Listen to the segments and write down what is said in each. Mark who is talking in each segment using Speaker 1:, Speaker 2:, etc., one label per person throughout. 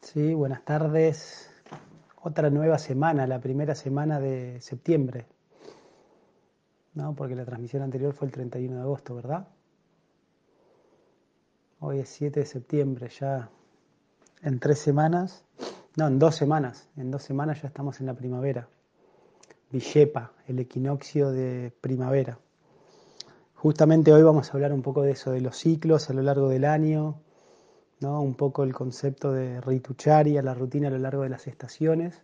Speaker 1: Sí, buenas tardes. Otra nueva semana, la primera semana de septiembre. No, porque la transmisión anterior fue el 31 de agosto, ¿verdad? Hoy es 7 de septiembre, ya en tres semanas, no, en dos semanas, en dos semanas ya estamos en la primavera. Villepa, el equinoccio de primavera. Justamente hoy vamos a hablar un poco de eso, de los ciclos a lo largo del año, un poco el concepto de ritucharia, la rutina a lo largo de las estaciones.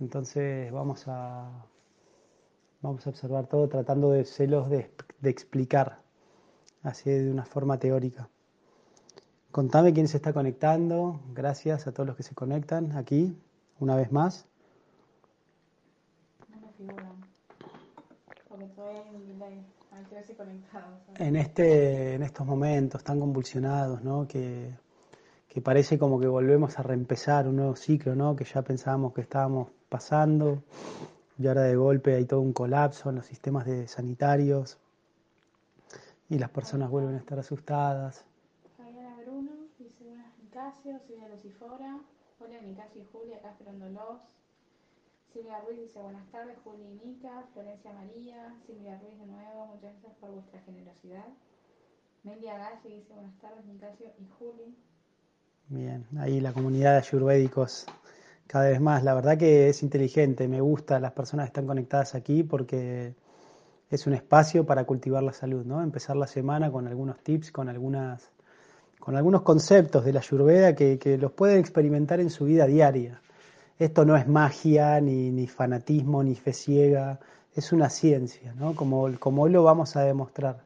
Speaker 1: Entonces vamos a, vamos a observar todo tratando de celos de, de explicar, así de una forma teórica. Contame quién se está conectando. Gracias a todos los que se conectan aquí, una vez más. En, este, en estos momentos tan convulsionados, ¿no? Que, que parece como que volvemos a reempezar un nuevo ciclo, ¿no? Que ya pensábamos que estábamos pasando y ahora de golpe hay todo un colapso en los sistemas de sanitarios y las personas vuelven a estar asustadas.
Speaker 2: Nicasio, Silvia Lucifora. Hola Nicasio y Julia, acá esperándolos. Silvia Ruiz dice buenas tardes, Julia y Nica, Florencia María, Silvia Ruiz de nuevo, muchas gracias por vuestra generosidad. Melia Galli dice buenas tardes, Nicasio y Juli.
Speaker 1: Bien, ahí la comunidad de ayurvédicos cada vez más. La verdad que es inteligente, me gusta las personas que están conectadas aquí porque es un espacio para cultivar la salud, ¿no? Empezar la semana con algunos tips, con algunas con algunos conceptos de la Ayurveda que, los pueden experimentar en su vida diaria. Esto no es magia, ni, fanatismo, ni fe ciega, es una ciencia, ¿no? Como, como hoy lo vamos a demostrar.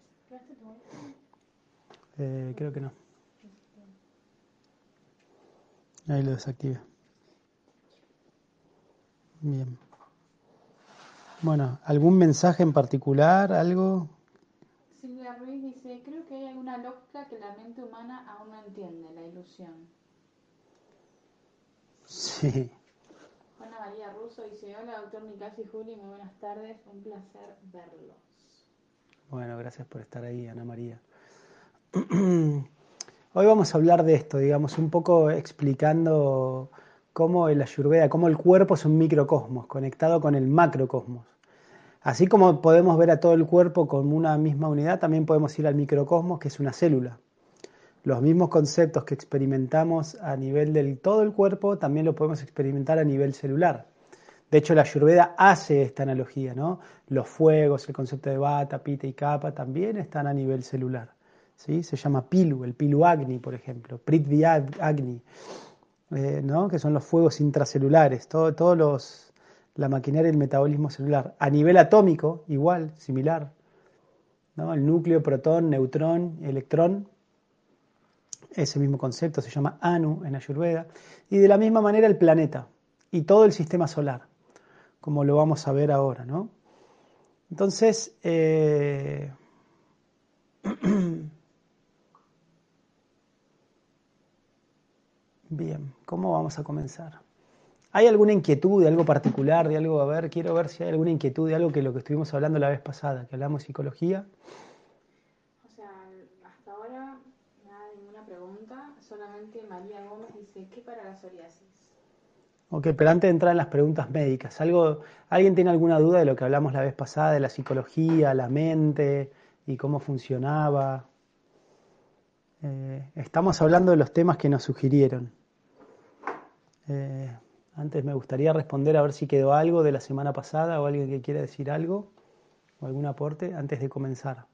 Speaker 1: Eh, creo que no. Ahí lo desactive. Bien. Bueno, ¿algún mensaje en particular? ¿Algo?
Speaker 2: Silvia Ruiz dice, creo que hay alguna lógica que la mente humana aún no entiende, la ilusión.
Speaker 1: Sí.
Speaker 2: Juana María Russo dice, hola doctor Nicasi Juli, muy buenas tardes, un placer verlos.
Speaker 1: Bueno, gracias por estar ahí, Ana María. Hoy vamos a hablar de esto, digamos, un poco explicando cómo el ayurveda, cómo el cuerpo es un microcosmos conectado con el macrocosmos. Así como podemos ver a todo el cuerpo como una misma unidad, también podemos ir al microcosmos, que es una célula. Los mismos conceptos que experimentamos a nivel del todo el cuerpo, también lo podemos experimentar a nivel celular. De hecho, la Ayurveda hace esta analogía, ¿no? Los fuegos, el concepto de bata, pita y capa también están a nivel celular. ¿sí? Se llama pilu, el pilu agni, por ejemplo, prithvi agni, eh, ¿no? que son los fuegos intracelulares. todos los la maquinaria del metabolismo celular. A nivel atómico, igual, similar. ¿no? El núcleo, protón, neutrón, electrón, ese mismo concepto se llama Anu en Ayurveda. Y de la misma manera el planeta y todo el sistema solar, como lo vamos a ver ahora. ¿no? Entonces, eh, bien, ¿cómo vamos a comenzar? ¿Hay alguna inquietud de algo particular, de algo, a ver, quiero ver si hay alguna inquietud de algo que lo que estuvimos hablando la vez pasada, que hablamos psicología?
Speaker 2: O sea, hasta ahora nada, ninguna María Gómez dice, ¿qué para la psoriasis?
Speaker 1: Ok, pero antes de entrar en las preguntas médicas, ¿algo, ¿alguien tiene alguna duda de lo que hablamos la vez pasada, de la psicología, la mente y cómo funcionaba? Eh, estamos hablando de los temas que nos sugirieron. Eh, antes me gustaría responder a ver si quedó algo de la semana pasada o alguien que quiera decir algo o algún aporte antes de comenzar.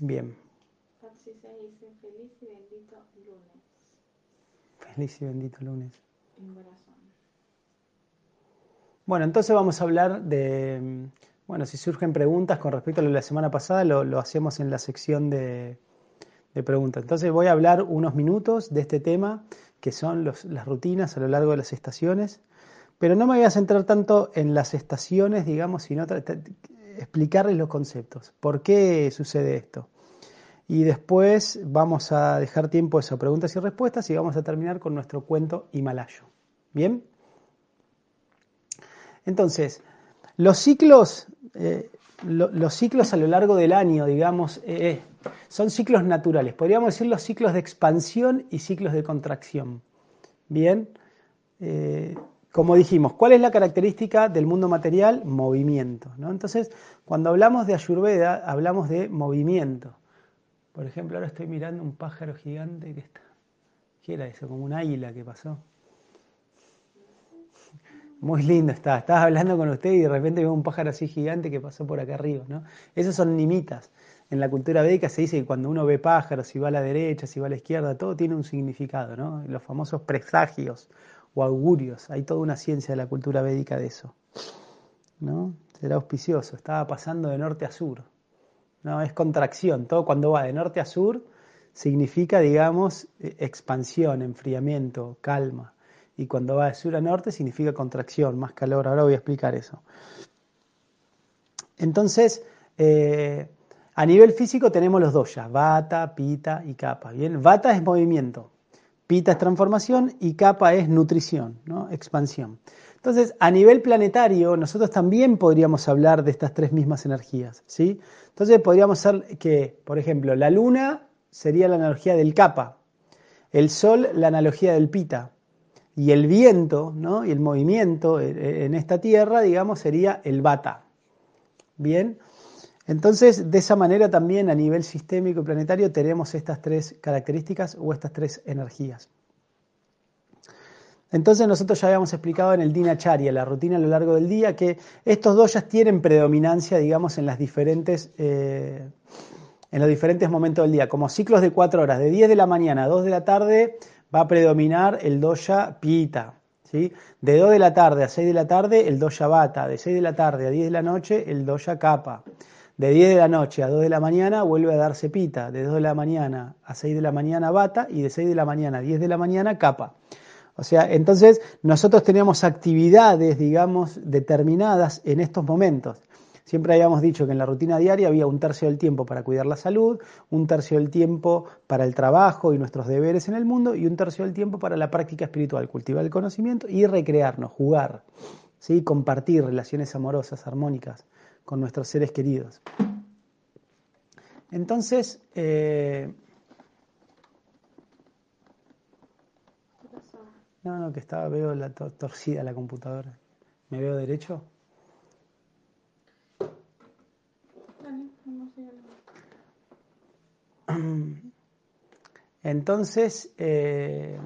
Speaker 1: Bien.
Speaker 2: Feliz y bendito lunes.
Speaker 1: Feliz y bendito lunes. Bueno, entonces vamos a hablar de, bueno, si surgen preguntas con respecto a lo de la semana pasada, lo hacemos en la sección de, de preguntas. Entonces voy a hablar unos minutos de este tema, que son las rutinas a lo largo de las estaciones, pero no me voy a centrar tanto en las estaciones, digamos, sino explicarles los conceptos. ¿Por qué sucede esto? Y después vamos a dejar tiempo a preguntas y respuestas y vamos a terminar con nuestro cuento himalayo. ¿Bien? Entonces, los ciclos, eh, los ciclos a lo largo del año, digamos, eh, son ciclos naturales. Podríamos decir los ciclos de expansión y ciclos de contracción. Bien, eh, como dijimos, ¿cuál es la característica del mundo material? Movimiento. ¿no? Entonces, cuando hablamos de Ayurveda, hablamos de movimiento. Por ejemplo, ahora estoy mirando un pájaro gigante que está. ¿Qué era eso? Como un águila que pasó. Muy lindo está. Estabas hablando con usted y de repente veo un pájaro así gigante que pasó por acá arriba. ¿no? Esos son nimitas. En la cultura védica se dice que cuando uno ve pájaros, si va a la derecha, si va a la izquierda, todo tiene un significado. ¿no? Los famosos presagios augurios. Hay toda una ciencia de la cultura védica de eso. ¿no? Será auspicioso. Estaba pasando de norte a sur. No, es contracción. Todo cuando va de norte a sur significa, digamos, e, expansión, enfriamiento, calma. Y cuando va de sur a norte significa contracción, más calor. Ahora voy a explicar eso. Entonces, eh, a nivel físico tenemos los dos ya, vata, pita y capa. Bien, vata es movimiento, pita es transformación y capa es nutrición, ¿no? expansión. Entonces, a nivel planetario, nosotros también podríamos hablar de estas tres mismas energías, ¿sí? Entonces, podríamos ser que, por ejemplo, la luna sería la analogía del capa, el sol la analogía del pita, y el viento ¿no? y el movimiento en esta tierra, digamos, sería el bata. Bien, entonces de esa manera también a nivel sistémico y planetario tenemos estas tres características o estas tres energías. Entonces nosotros ya habíamos explicado en el Dinacharya, la rutina a lo largo del día, que estos dos ya tienen predominancia, digamos, en las diferentes... Eh, en los diferentes momentos del día, como ciclos de cuatro horas, de 10 de la mañana a 2 de la tarde, va a predominar el doya pita. ¿sí? De 2 de la tarde a 6 de la tarde, el doya bata. De 6 de la tarde a 10 de la noche, el doya capa. De 10 de la noche a 2 de la mañana vuelve a darse pita. De 2 de la mañana a 6 de la mañana bata y de 6 de la mañana a 10 de la mañana capa. O sea, entonces nosotros teníamos actividades, digamos, determinadas en estos momentos. Siempre habíamos dicho que en la rutina diaria había un tercio del tiempo para cuidar la salud, un tercio del tiempo para el trabajo y nuestros deberes en el mundo y un tercio del tiempo para la práctica espiritual, cultivar el conocimiento y recrearnos, jugar, ¿sí? compartir relaciones amorosas, armónicas con nuestros seres queridos. Entonces, eh... no, no, que estaba, veo la torcida la computadora. ¿Me veo derecho? Entonces, eh,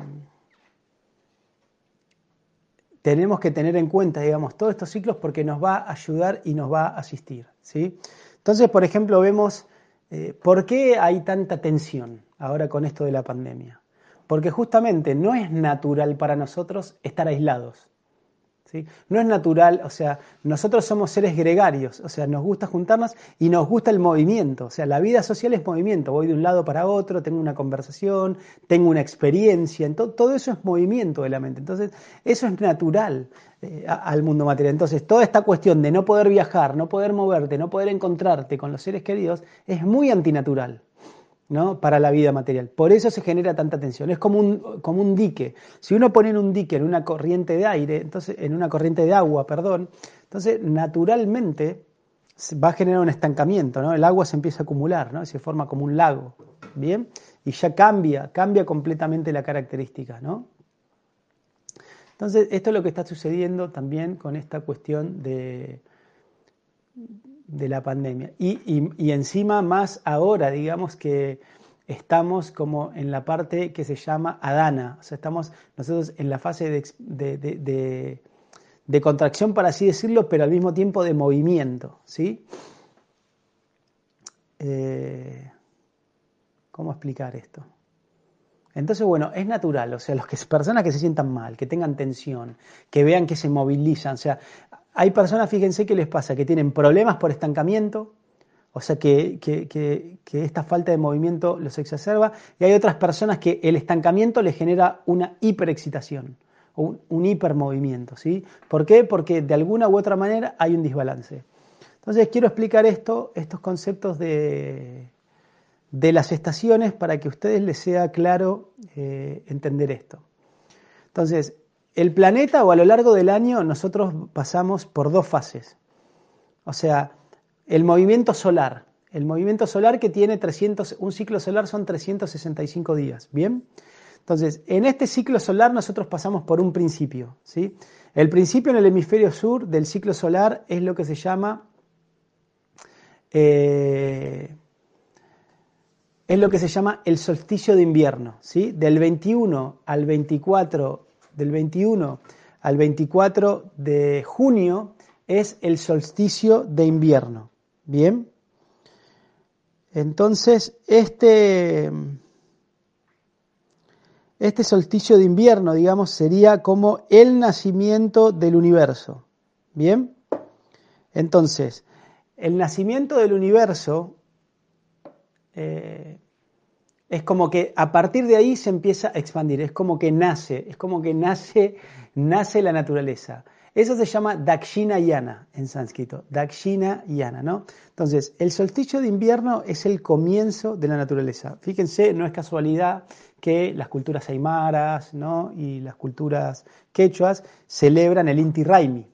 Speaker 1: tenemos que tener en cuenta, digamos, todos estos ciclos porque nos va a ayudar y nos va a asistir. ¿sí? Entonces, por ejemplo, vemos eh, por qué hay tanta tensión ahora con esto de la pandemia. Porque justamente no es natural para nosotros estar aislados. No es natural, o sea, nosotros somos seres gregarios, o sea, nos gusta juntarnos y nos gusta el movimiento, o sea, la vida social es movimiento, voy de un lado para otro, tengo una conversación, tengo una experiencia, todo eso es movimiento de la mente, entonces eso es natural eh, al mundo material. Entonces, toda esta cuestión de no poder viajar, no poder moverte, no poder encontrarte con los seres queridos, es muy antinatural para la vida material. Por eso se genera tanta tensión. Es como un, como un dique. Si uno pone un dique en una corriente de aire, entonces, en una corriente de agua, perdón, entonces naturalmente va a generar un estancamiento, ¿no? El agua se empieza a acumular, ¿no? Se forma como un lago, ¿bien? Y ya cambia, cambia completamente la característica, ¿no? Entonces, esto es lo que está sucediendo también con esta cuestión de, de la pandemia. Y, encima más ahora, digamos que estamos como en la parte que se llama Adana, o sea, estamos nosotros en la fase de, de, contracción, para así decirlo, pero al mismo tiempo de movimiento, ¿sí? Eh, ¿Cómo explicar esto? Entonces, bueno, es natural, o sea, las que, personas que se sientan mal, que tengan tensión, que vean que se movilizan, o sea, hay personas, fíjense qué les pasa, que tienen problemas por estancamiento, o sea que, esta falta de movimiento los exacerba, y hay otras personas que el estancamiento les genera una hiperexcitación, o un, hipermovimiento. ¿sí? ¿Por qué? Porque de alguna u otra manera hay un desbalance. Entonces quiero explicar esto, estos conceptos de, de las estaciones para que a ustedes les sea claro eh, entender esto. Entonces, el planeta o a lo largo del año nosotros pasamos por dos fases. O sea, el movimiento solar. El movimiento solar que tiene 300, un ciclo solar son 365 días, ¿bien? Entonces, en este ciclo solar nosotros pasamos por un principio, ¿sí? El principio en el hemisferio sur del ciclo solar es lo que se llama eh, es lo que se llama el solsticio de invierno, ¿sí? Del 21 al 24, del 21 al 24 de junio es el solsticio de invierno. Bien. Entonces, este, este solsticio de invierno, digamos, sería como el nacimiento del universo. Bien. Entonces, el nacimiento del universo eh, es como que a partir de ahí se empieza a expandir, es como que nace, es como que nace, nace la naturaleza. Eso se llama Dakshina Yana en sánscrito, Dakshina Yana, ¿no? Entonces, el solsticio de invierno es el comienzo de la naturaleza. Fíjense, no es casualidad que las culturas aymaras ¿no? y las culturas quechuas celebran el Inti Raimi.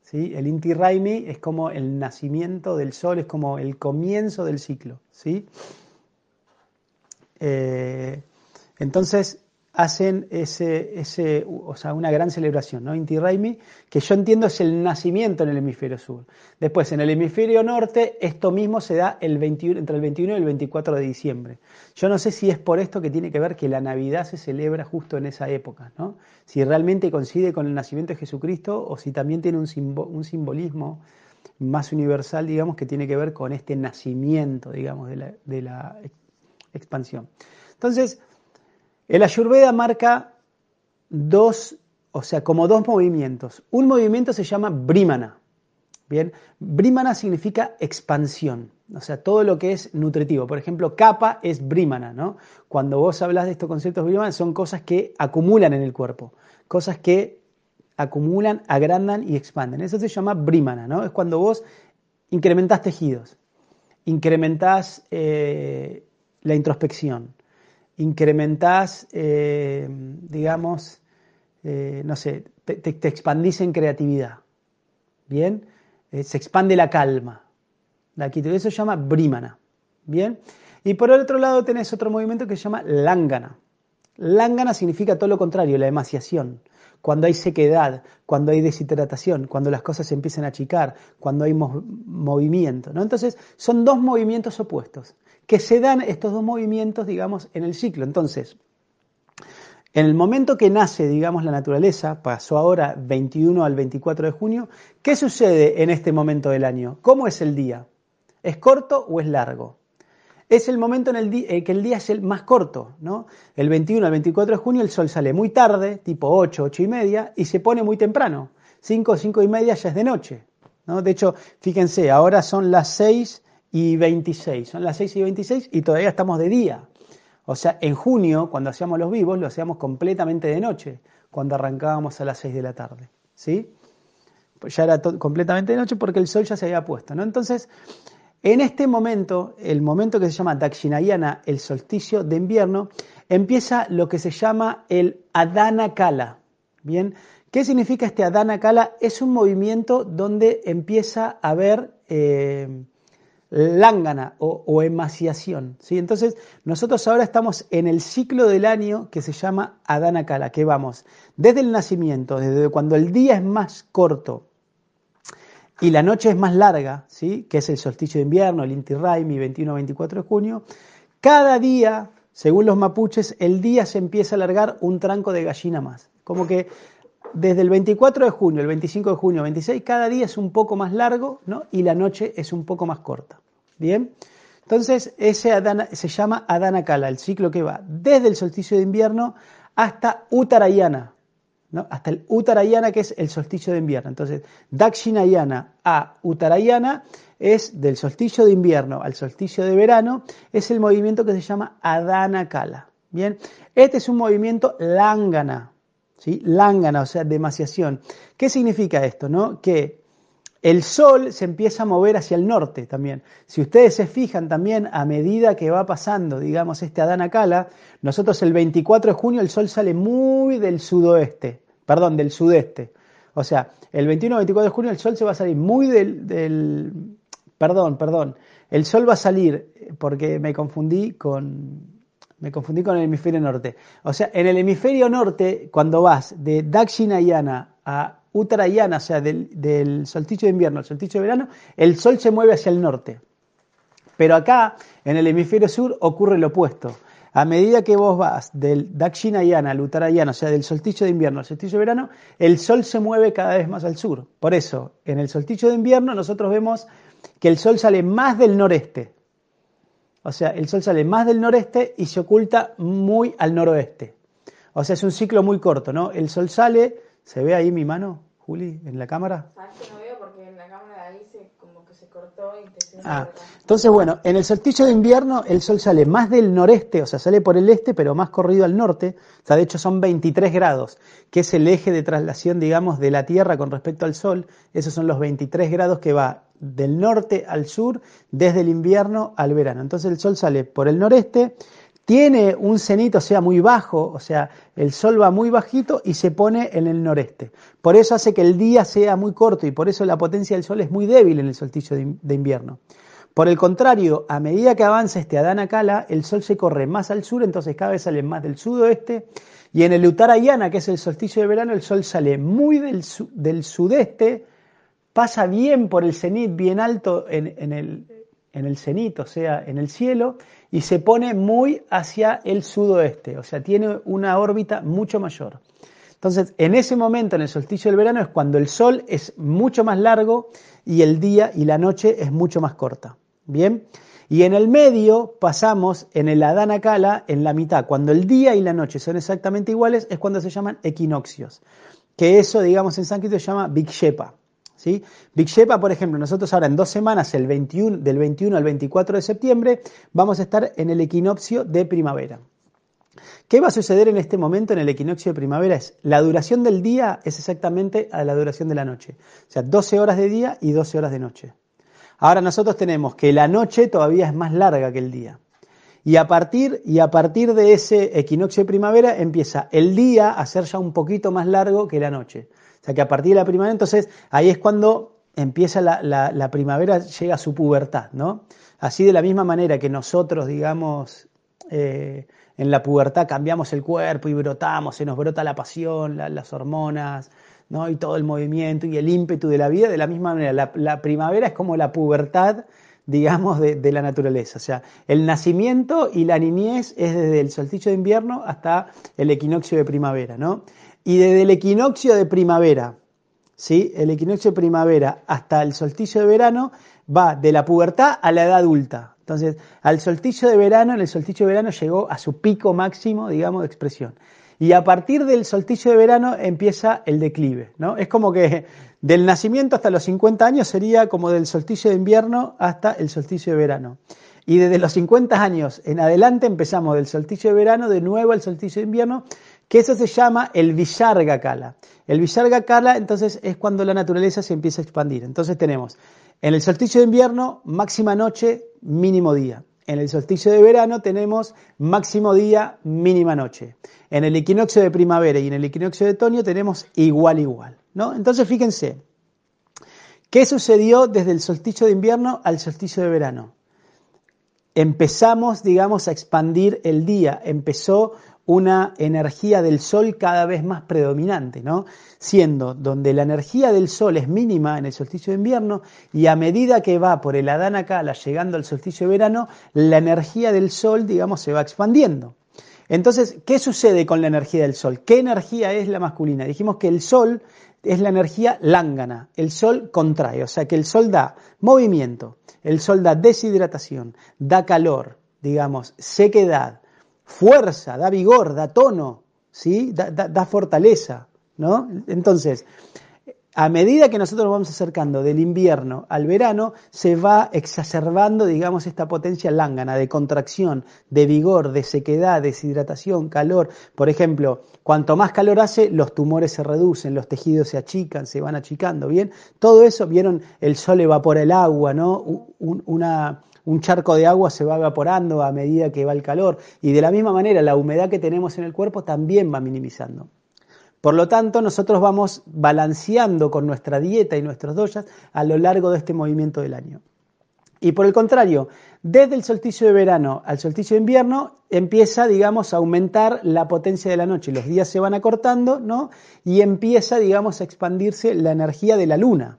Speaker 1: ¿sí? El Inti Raimi es como el nacimiento del sol, es como el comienzo del ciclo. ¿sí? Eh, entonces hacen ese, ese, o sea, una gran celebración, ¿no? Inti Raimi, que yo entiendo es el nacimiento en el hemisferio sur. Después, en el hemisferio norte, esto mismo se da el 21, entre el 21 y el 24 de diciembre. Yo no sé si es por esto que tiene que ver que la Navidad se celebra justo en esa época, ¿no? Si realmente coincide con el nacimiento de Jesucristo o si también tiene un, simbolismo más universal, digamos, que tiene que ver con este nacimiento, digamos, de la expansión. Entonces, el Ayurveda marca dos, o sea, como dos movimientos. Un movimiento se llama Brahmana. Bien, Brahmana significa expansión, o sea, todo lo que es nutritivo. Por ejemplo, capa es Brahmana, ¿no? Cuando vos hablas de estos conceptos Brahmana, son cosas que acumulan en el cuerpo, cosas que acumulan, agrandan y expanden. Eso se llama Brahmana, ¿no? Es cuando vos incrementás tejidos, incrementás eh, la introspección, incrementás, eh, digamos, eh, no sé, te, expandís en creatividad. ¿Bien? Eh, se expande la calma. La Eso se llama Brahmana. ¿Bien? Y por el otro lado tenés otro movimiento que se llama Langana. Langana significa todo lo contrario, la emaciación. Cuando hay sequedad, cuando hay deshidratación, cuando las cosas se empiezan a achicar, cuando hay movimiento. ¿no? Entonces, son dos movimientos opuestos que se dan estos dos movimientos, digamos, en el ciclo. Entonces, en el momento que nace, digamos, la naturaleza, pasó ahora 21 al 24 de junio, ¿qué sucede en este momento del año? ¿Cómo es el día? ¿Es corto o es largo? Es el momento en el que el día es el más corto, ¿no? El 21 al 24 de junio el sol sale muy tarde, tipo 8, 8 y media, y se pone muy temprano. 5, 5 y media ya es de noche. ¿no? De hecho, fíjense, ahora son las 6 y 26. Son las 6 y 26 y todavía estamos de día. O sea, en junio, cuando hacíamos los vivos, lo hacíamos completamente de noche, cuando arrancábamos a las 6 de la tarde. ¿Sí? Pues ya era completamente de noche porque el sol ya se había puesto. ¿no? Entonces, en este momento, el momento que se llama Dakshinayana, el solsticio de invierno, empieza lo que se llama el Adana Kala. ¿Bien? ¿Qué significa este Adana Kala? Es un movimiento donde empieza a haber. Eh, lángana o, emaciación. ¿sí? Entonces, nosotros ahora estamos en el ciclo del año que se llama Adana Kala, que vamos desde el nacimiento, desde cuando el día es más corto y la noche es más larga, ¿sí? que es el solsticio de invierno, el Inti Raimi, 21-24 de junio, cada día, según los mapuches, el día se empieza a alargar un tranco de gallina más. Como que desde el 24 de junio, el 25 de junio, 26, cada día es un poco más largo ¿no? y la noche es un poco más corta. Bien, entonces ese se llama Adana Kala, el ciclo que va desde el solsticio de invierno hasta Uttarayana, ¿no? hasta el Uttarayana que es el solsticio de invierno. Entonces, Dakshinayana a Uttarayana es del solsticio de invierno al solsticio de verano, es el movimiento que se llama Adana Kala. Bien, este es un movimiento lángana, ¿sí? Lángana, o sea, demasiación. ¿Qué significa esto? No? Que el sol se empieza a mover hacia el norte también. Si ustedes se fijan también a medida que va pasando, digamos, este Adana Kala, nosotros el 24 de junio el sol sale muy del sudoeste, perdón, del sudeste. O sea, el 21 24 de junio el sol se va a salir muy del, perdón, perdón. El sol va a salir, porque me confundí con, me confundí con el hemisferio norte. O sea, en el hemisferio norte, cuando vas de Dakshinayana a Uttarayana, o sea, del, del solsticio de invierno al solsticio de verano, el sol se mueve hacia el norte. Pero acá, en el hemisferio sur, ocurre lo opuesto. A medida que vos vas del Dakshinayana al Uttarayana, o sea, del solsticio de invierno al solsticio de verano, el sol se mueve cada vez más al sur. Por eso, en el solsticio de invierno nosotros vemos que el sol sale más del noreste. O sea, el sol sale más del noreste y se oculta muy al noroeste. O sea, es un ciclo muy corto, ¿no? El sol sale, ¿se ve ahí mi mano, Juli, en la cámara? Ah, entonces, bueno, en el solsticio de invierno el sol sale más del noreste, o sea, sale por el este, pero más corrido al norte. O sea, de hecho son 23 grados, que es el eje de traslación, digamos, de la Tierra con respecto al sol. Esos son los 23 grados que va del norte al sur, desde el invierno al verano. Entonces el sol sale por el noreste, tiene un cenito, o sea, muy bajo, o sea, el sol va muy bajito y se pone en el noreste. Por eso hace que el día sea muy corto y por eso la potencia del sol es muy débil en el solsticio de invierno. Por el contrario, a medida que avanza este Adana Kala, el sol se corre más al sur, entonces cada vez sale más del sudoeste. Y en el Uttarayana, que es el solsticio de verano, el sol sale muy del, del sudeste, pasa bien por el cenit, bien alto en, el, en el cenit, o sea, en el cielo, y se pone muy hacia el sudoeste, o sea, tiene una órbita mucho mayor. Entonces, en ese momento, en el solsticio del verano, es cuando el sol es mucho más largo y el día y la noche es mucho más corta. Bien, y en el medio pasamos en el Adana Kala, en la mitad, cuando el día y la noche son exactamente iguales, es cuando se llaman equinoccios. Que eso, digamos, en sánscrito se llama Vikshepa. ¿Sí? Shepa, por ejemplo, nosotros ahora en dos semanas, el 21, del 21 al 24 de septiembre, vamos a estar en el equinoccio de primavera. ¿Qué va a suceder en este momento en el equinoccio de primavera? Es la duración del día es exactamente a la duración de la noche. O sea, 12 horas de día y 12 horas de noche. Ahora nosotros tenemos que la noche todavía es más larga que el día. Y a partir, y a partir de ese equinoccio de primavera empieza el día a ser ya un poquito más largo que la noche. O sea que a partir de la primavera, entonces ahí es cuando empieza la, primavera, llega a su pubertad, ¿no? Así de la misma manera que nosotros, digamos, eh, en la pubertad cambiamos el cuerpo y brotamos, se nos brota la pasión, las hormonas, ¿no? Y todo el movimiento y el ímpetu de la vida, de la misma manera, la, primavera es como la pubertad, digamos, de, de, la naturaleza. O sea, el nacimiento y la niñez es desde el solsticio de invierno hasta el equinoccio de primavera, ¿no? Y desde el equinoccio de primavera, ¿sí? El equinoccio de primavera hasta el solsticio de verano va de la pubertad a la edad adulta. Entonces, al solsticio de verano, en el solsticio de verano llegó a su pico máximo, digamos, de expresión. Y a partir del solsticio de verano empieza el declive, ¿no? Es como que del nacimiento hasta los 50 años sería como del solsticio de invierno hasta el solsticio de verano. Y desde los 50 años en adelante empezamos del solsticio de verano de nuevo al solsticio de invierno que eso se llama el Visarga Kala. El Visarga Kala entonces es cuando la naturaleza se empieza a expandir. Entonces tenemos en el solsticio de invierno máxima noche, mínimo día. En el solsticio de verano tenemos máximo día, mínima noche. En el equinoccio de primavera y en el equinoccio de otoño tenemos igual igual, ¿no? Entonces fíjense, ¿qué sucedió desde el solsticio de invierno al solsticio de verano? Empezamos, digamos, a expandir el día, empezó una energía del Sol cada vez más predominante, ¿no? Siendo donde la energía del Sol es mínima en el solsticio de invierno y a medida que va por el Adana Kala llegando al solsticio de verano, la energía del Sol, digamos, se va expandiendo. Entonces, ¿qué sucede con la energía del Sol? ¿Qué energía es la masculina? Dijimos que el Sol es la energía lángana, el Sol contrae, o sea que el Sol da movimiento, el Sol da deshidratación, da calor, digamos, sequedad, fuerza, da vigor, da tono, ¿sí? da, fortaleza. ¿no? Entonces, a medida que nosotros nos vamos acercando del invierno al verano, se va exacerbando, digamos, esta potencia lángana de contracción, de vigor, de sequedad, deshidratación, calor. Por ejemplo, cuanto más calor hace, los tumores se reducen, los tejidos se achican, se van achicando, ¿bien? Todo eso, vieron, el sol evapora el agua, ¿no? Una, un charco de agua se va evaporando a medida que va el calor y de la misma manera la humedad que tenemos en el cuerpo también va minimizando. Por lo tanto, nosotros vamos balanceando con nuestra dieta y nuestros doyas a lo largo de este movimiento del año. Y por el contrario, desde el solsticio de verano al solsticio de invierno empieza, digamos, a aumentar la potencia de la noche. Los días se van acortando, ¿no? Y empieza, digamos, a expandirse la energía de la luna.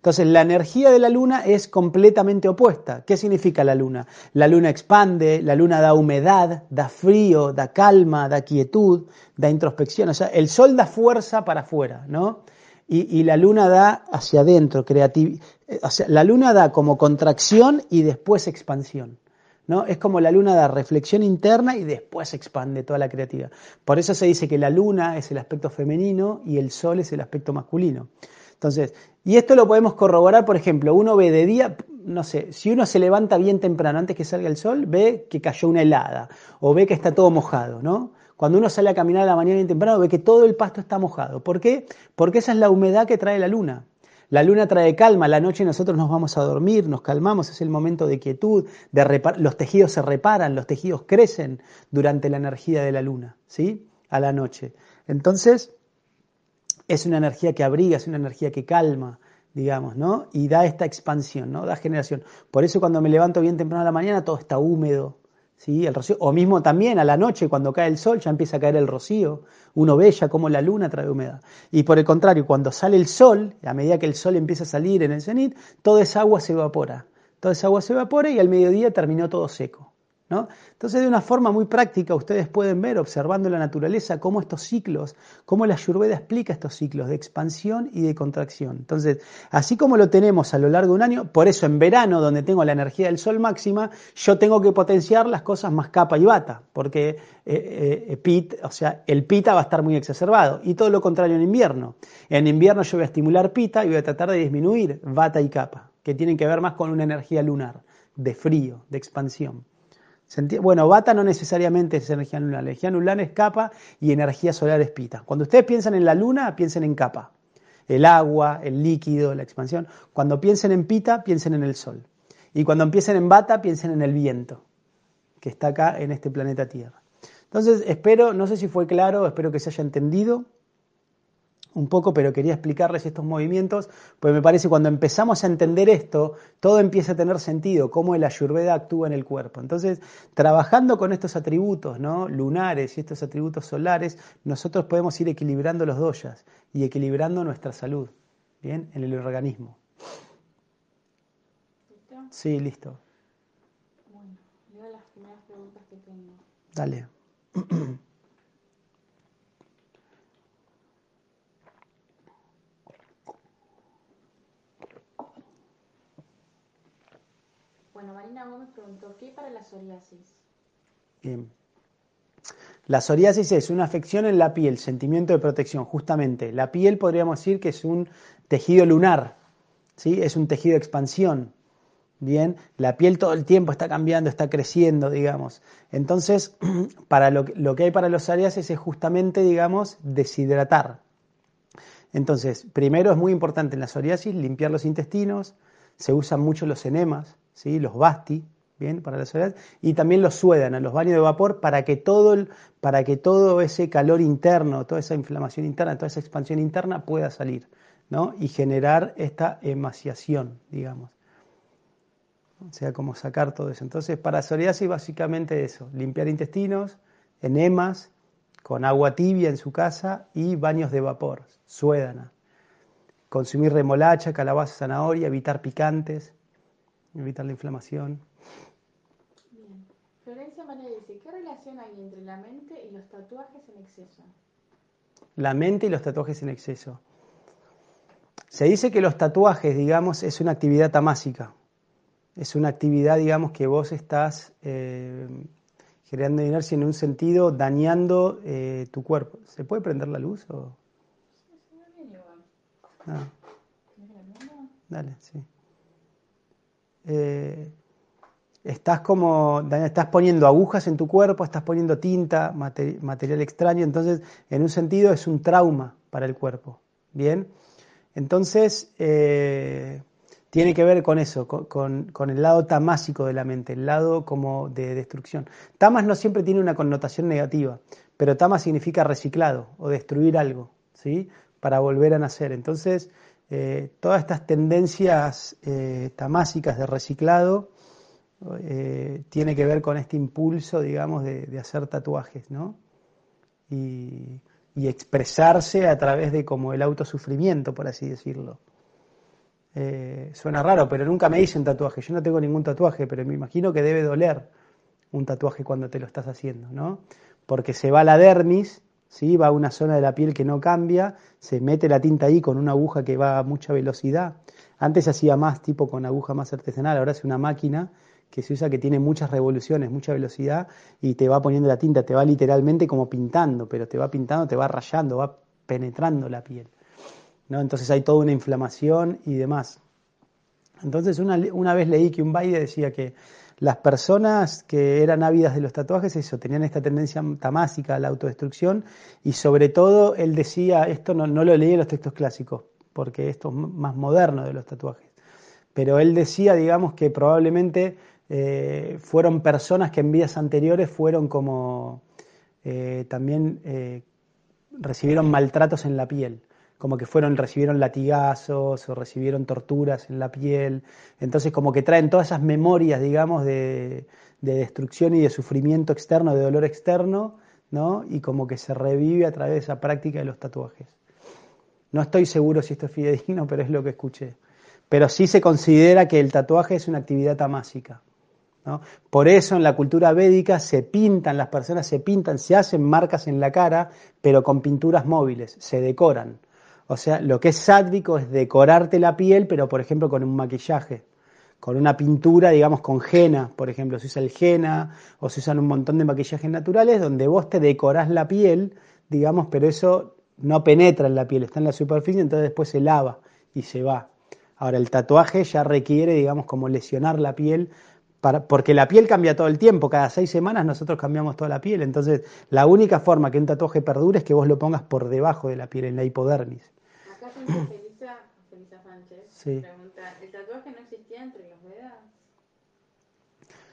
Speaker 1: Entonces, la energía de la luna es completamente opuesta. ¿Qué significa la luna? La luna expande, la luna da humedad, da frío, da calma, da quietud, da introspección. O sea, el sol da fuerza para afuera, ¿no? y, la luna da hacia adentro, creatividad. Eh, o sea, la luna da como contracción y después expansión. ¿no? Es como la luna da reflexión interna y después expande toda la creatividad. Por eso se dice que la luna es el aspecto femenino y el sol es el aspecto masculino. Entonces, y esto lo podemos corroborar, por ejemplo, uno ve de día, no sé, si uno se levanta bien temprano antes que salga el sol, ve que cayó una helada o ve que está todo mojado, ¿no? Cuando uno sale a caminar a la mañana y temprano ve que todo el pasto está mojado. ¿Por qué? Porque esa es la humedad que trae la luna. La luna trae calma, la noche nosotros nos vamos a dormir, nos calmamos, es el momento de quietud, de los tejidos se reparan, los tejidos crecen durante la energía de la luna, ¿sí? A la noche. Entonces, es una energía que abriga, es una energía que calma, digamos, ¿no? Y da esta expansión, ¿no? Da generación. Por eso cuando me levanto bien temprano a la mañana todo está húmedo, ¿sí? El rocío, o mismo también a la noche, cuando cae el sol, ya empieza a caer el rocío, uno ve ya cómo la luna trae humedad. Y por el contrario, cuando sale el sol, a medida que el sol empieza a salir en el cenit, toda esa agua se evapora. Toda esa agua se evapora y al mediodía terminó todo seco. Entonces, de una forma muy práctica, ustedes pueden ver, observando la naturaleza, cómo estos ciclos, cómo la Ayurveda explica estos ciclos de expansión y de contracción. Entonces, así como lo tenemos a lo largo de un año, por eso en verano, donde tengo la energía del sol máxima, yo tengo que potenciar las cosas más capa y bata, porque eh, eh, pit, o sea, el pita va a estar muy exacerbado. Y todo lo contrario en invierno. En invierno yo voy a estimular pita y voy a tratar de disminuir bata y capa, que tienen que ver más con una energía lunar, de frío, de expansión. Bueno, bata no necesariamente es energía anular. Energía anular es capa y energía solar es pita. Cuando ustedes piensan en la luna, piensen en capa. El agua, el líquido, la expansión. Cuando piensen en pita, piensen en el sol. Y cuando empiecen en bata, piensen en el viento, que está acá en este planeta Tierra. Entonces, espero, no sé si fue claro, espero que se haya entendido un poco, pero quería explicarles estos movimientos, pues me parece que cuando empezamos a entender esto, todo empieza a tener sentido, cómo el ayurveda actúa en el cuerpo. Entonces, trabajando con estos atributos ¿no? lunares y estos atributos solares, nosotros podemos ir equilibrando los doyas y equilibrando nuestra salud, ¿bien? En el organismo. ¿Listo? Sí, listo. Bueno, leo las primeras preguntas que tengo. Dale.
Speaker 2: Bueno, Marina Gómez preguntó, ¿qué para la psoriasis?
Speaker 1: Bien. La psoriasis es una afección en la piel, sentimiento de protección, justamente. La piel podríamos decir que es un tejido lunar, ¿sí? es un tejido de expansión. Bien, la piel todo el tiempo está cambiando, está creciendo, digamos. Entonces, para lo, lo que hay para los psoriasis es justamente, digamos, deshidratar. Entonces, primero es muy importante en la psoriasis limpiar los intestinos, se usan mucho los enemas, ¿sí? los basti, bien, para la soledad, y también los suedan, los baños de vapor, para que, todo el, para que todo ese calor interno, toda esa inflamación interna, toda esa expansión interna pueda salir, ¿no? Y generar esta emaciación, digamos. O sea, como sacar todo eso. Entonces, para psoriasis básicamente eso, limpiar intestinos, enemas, con agua tibia en su casa y baños de vapor, suédana. Consumir remolacha, calabaza, zanahoria, evitar picantes, evitar la inflamación.
Speaker 2: Bien. Florencia María dice, ¿qué relación hay entre la mente y los tatuajes en exceso?
Speaker 1: La mente y los tatuajes en exceso. Se dice que los tatuajes, digamos, es una actividad tamásica. Es una actividad, digamos, que vos estás eh, generando inercia en un sentido, dañando eh, tu cuerpo. ¿Se puede prender la luz? O? Sí, ah. Dale, sí. Eh, estás como, estás poniendo agujas en tu cuerpo, estás poniendo tinta, material extraño, entonces en un sentido es un trauma para el cuerpo. Bien, entonces eh, tiene que ver con eso, con, el lado tamásico de la mente, el lado como de destrucción. Tamas no siempre tiene una connotación negativa, pero tamas significa reciclado o destruir algo, ¿sí? Para volver a nacer. Entonces, eh, todas estas tendencias eh, tamásicas de reciclado eh, tiene que ver con este impulso, digamos, de, hacer tatuajes, ¿no? Y, expresarse a través de como el autosufrimiento, por así decirlo. suena raro, pero nunca me hice un tatuaje. Yo no tengo ningún tatuaje, pero me imagino que debe doler un tatuaje cuando te lo estás haciendo, ¿no? Porque se va la dermis ¿sí? va a una zona de la piel que no cambia, se mete la tinta ahí con una aguja que va a mucha velocidad. Antes se hacía más tipo con aguja más artesanal, ahora es una máquina que se usa que tiene muchas revoluciones, mucha velocidad y te va poniendo la tinta, te va literalmente como pintando, pero te va pintando, te va rayando, va penetrando la piel. ¿no? Entonces hay toda una inflamación y demás. Entonces una, una vez leí que un baile decía que las personas que eran ávidas de los tatuajes, eso, tenían esta tendencia tamásica a la autodestrucción y sobre todo él decía, esto no, lo leí en los textos clásicos, porque esto es más moderno de los tatuajes, pero él decía, digamos, que probablemente eh, fueron personas que en vidas anteriores fueron como eh, también eh, recibieron maltratos en la piel como que fueron, recibieron latigazos o recibieron torturas en la piel. Entonces como que traen todas esas memorias, digamos, de, destrucción y de sufrimiento externo, de dolor externo, ¿no? Y como que se revive a través de esa práctica de los tatuajes. No estoy seguro si esto es fidedigno, pero es lo que escuché. Pero sí se considera que el tatuaje es una actividad tamásica. ¿no? Por eso en la cultura védica se pintan, las personas se pintan, se hacen marcas en la cara, pero con pinturas móviles, se decoran. O sea, lo que es sádvico es decorarte la piel, pero por ejemplo con un maquillaje, con una pintura, digamos, con henna, por ejemplo, se usa el henna o se usan un montón de maquillajes naturales donde vos te decorás la piel, digamos, pero eso no penetra en la piel, está en la superficie, entonces después se lava y se va. Ahora, el tatuaje ya requiere, digamos, como lesionar la piel, para, porque la piel cambia todo el tiempo, cada seis semanas nosotros cambiamos toda la piel, entonces la única forma que un tatuaje perdure es que vos lo pongas por debajo de la piel, en la hipodermis.
Speaker 2: Felisa, Felisa Sánchez sí. pregunta, ¿el tatuaje no existía entre los Vedas?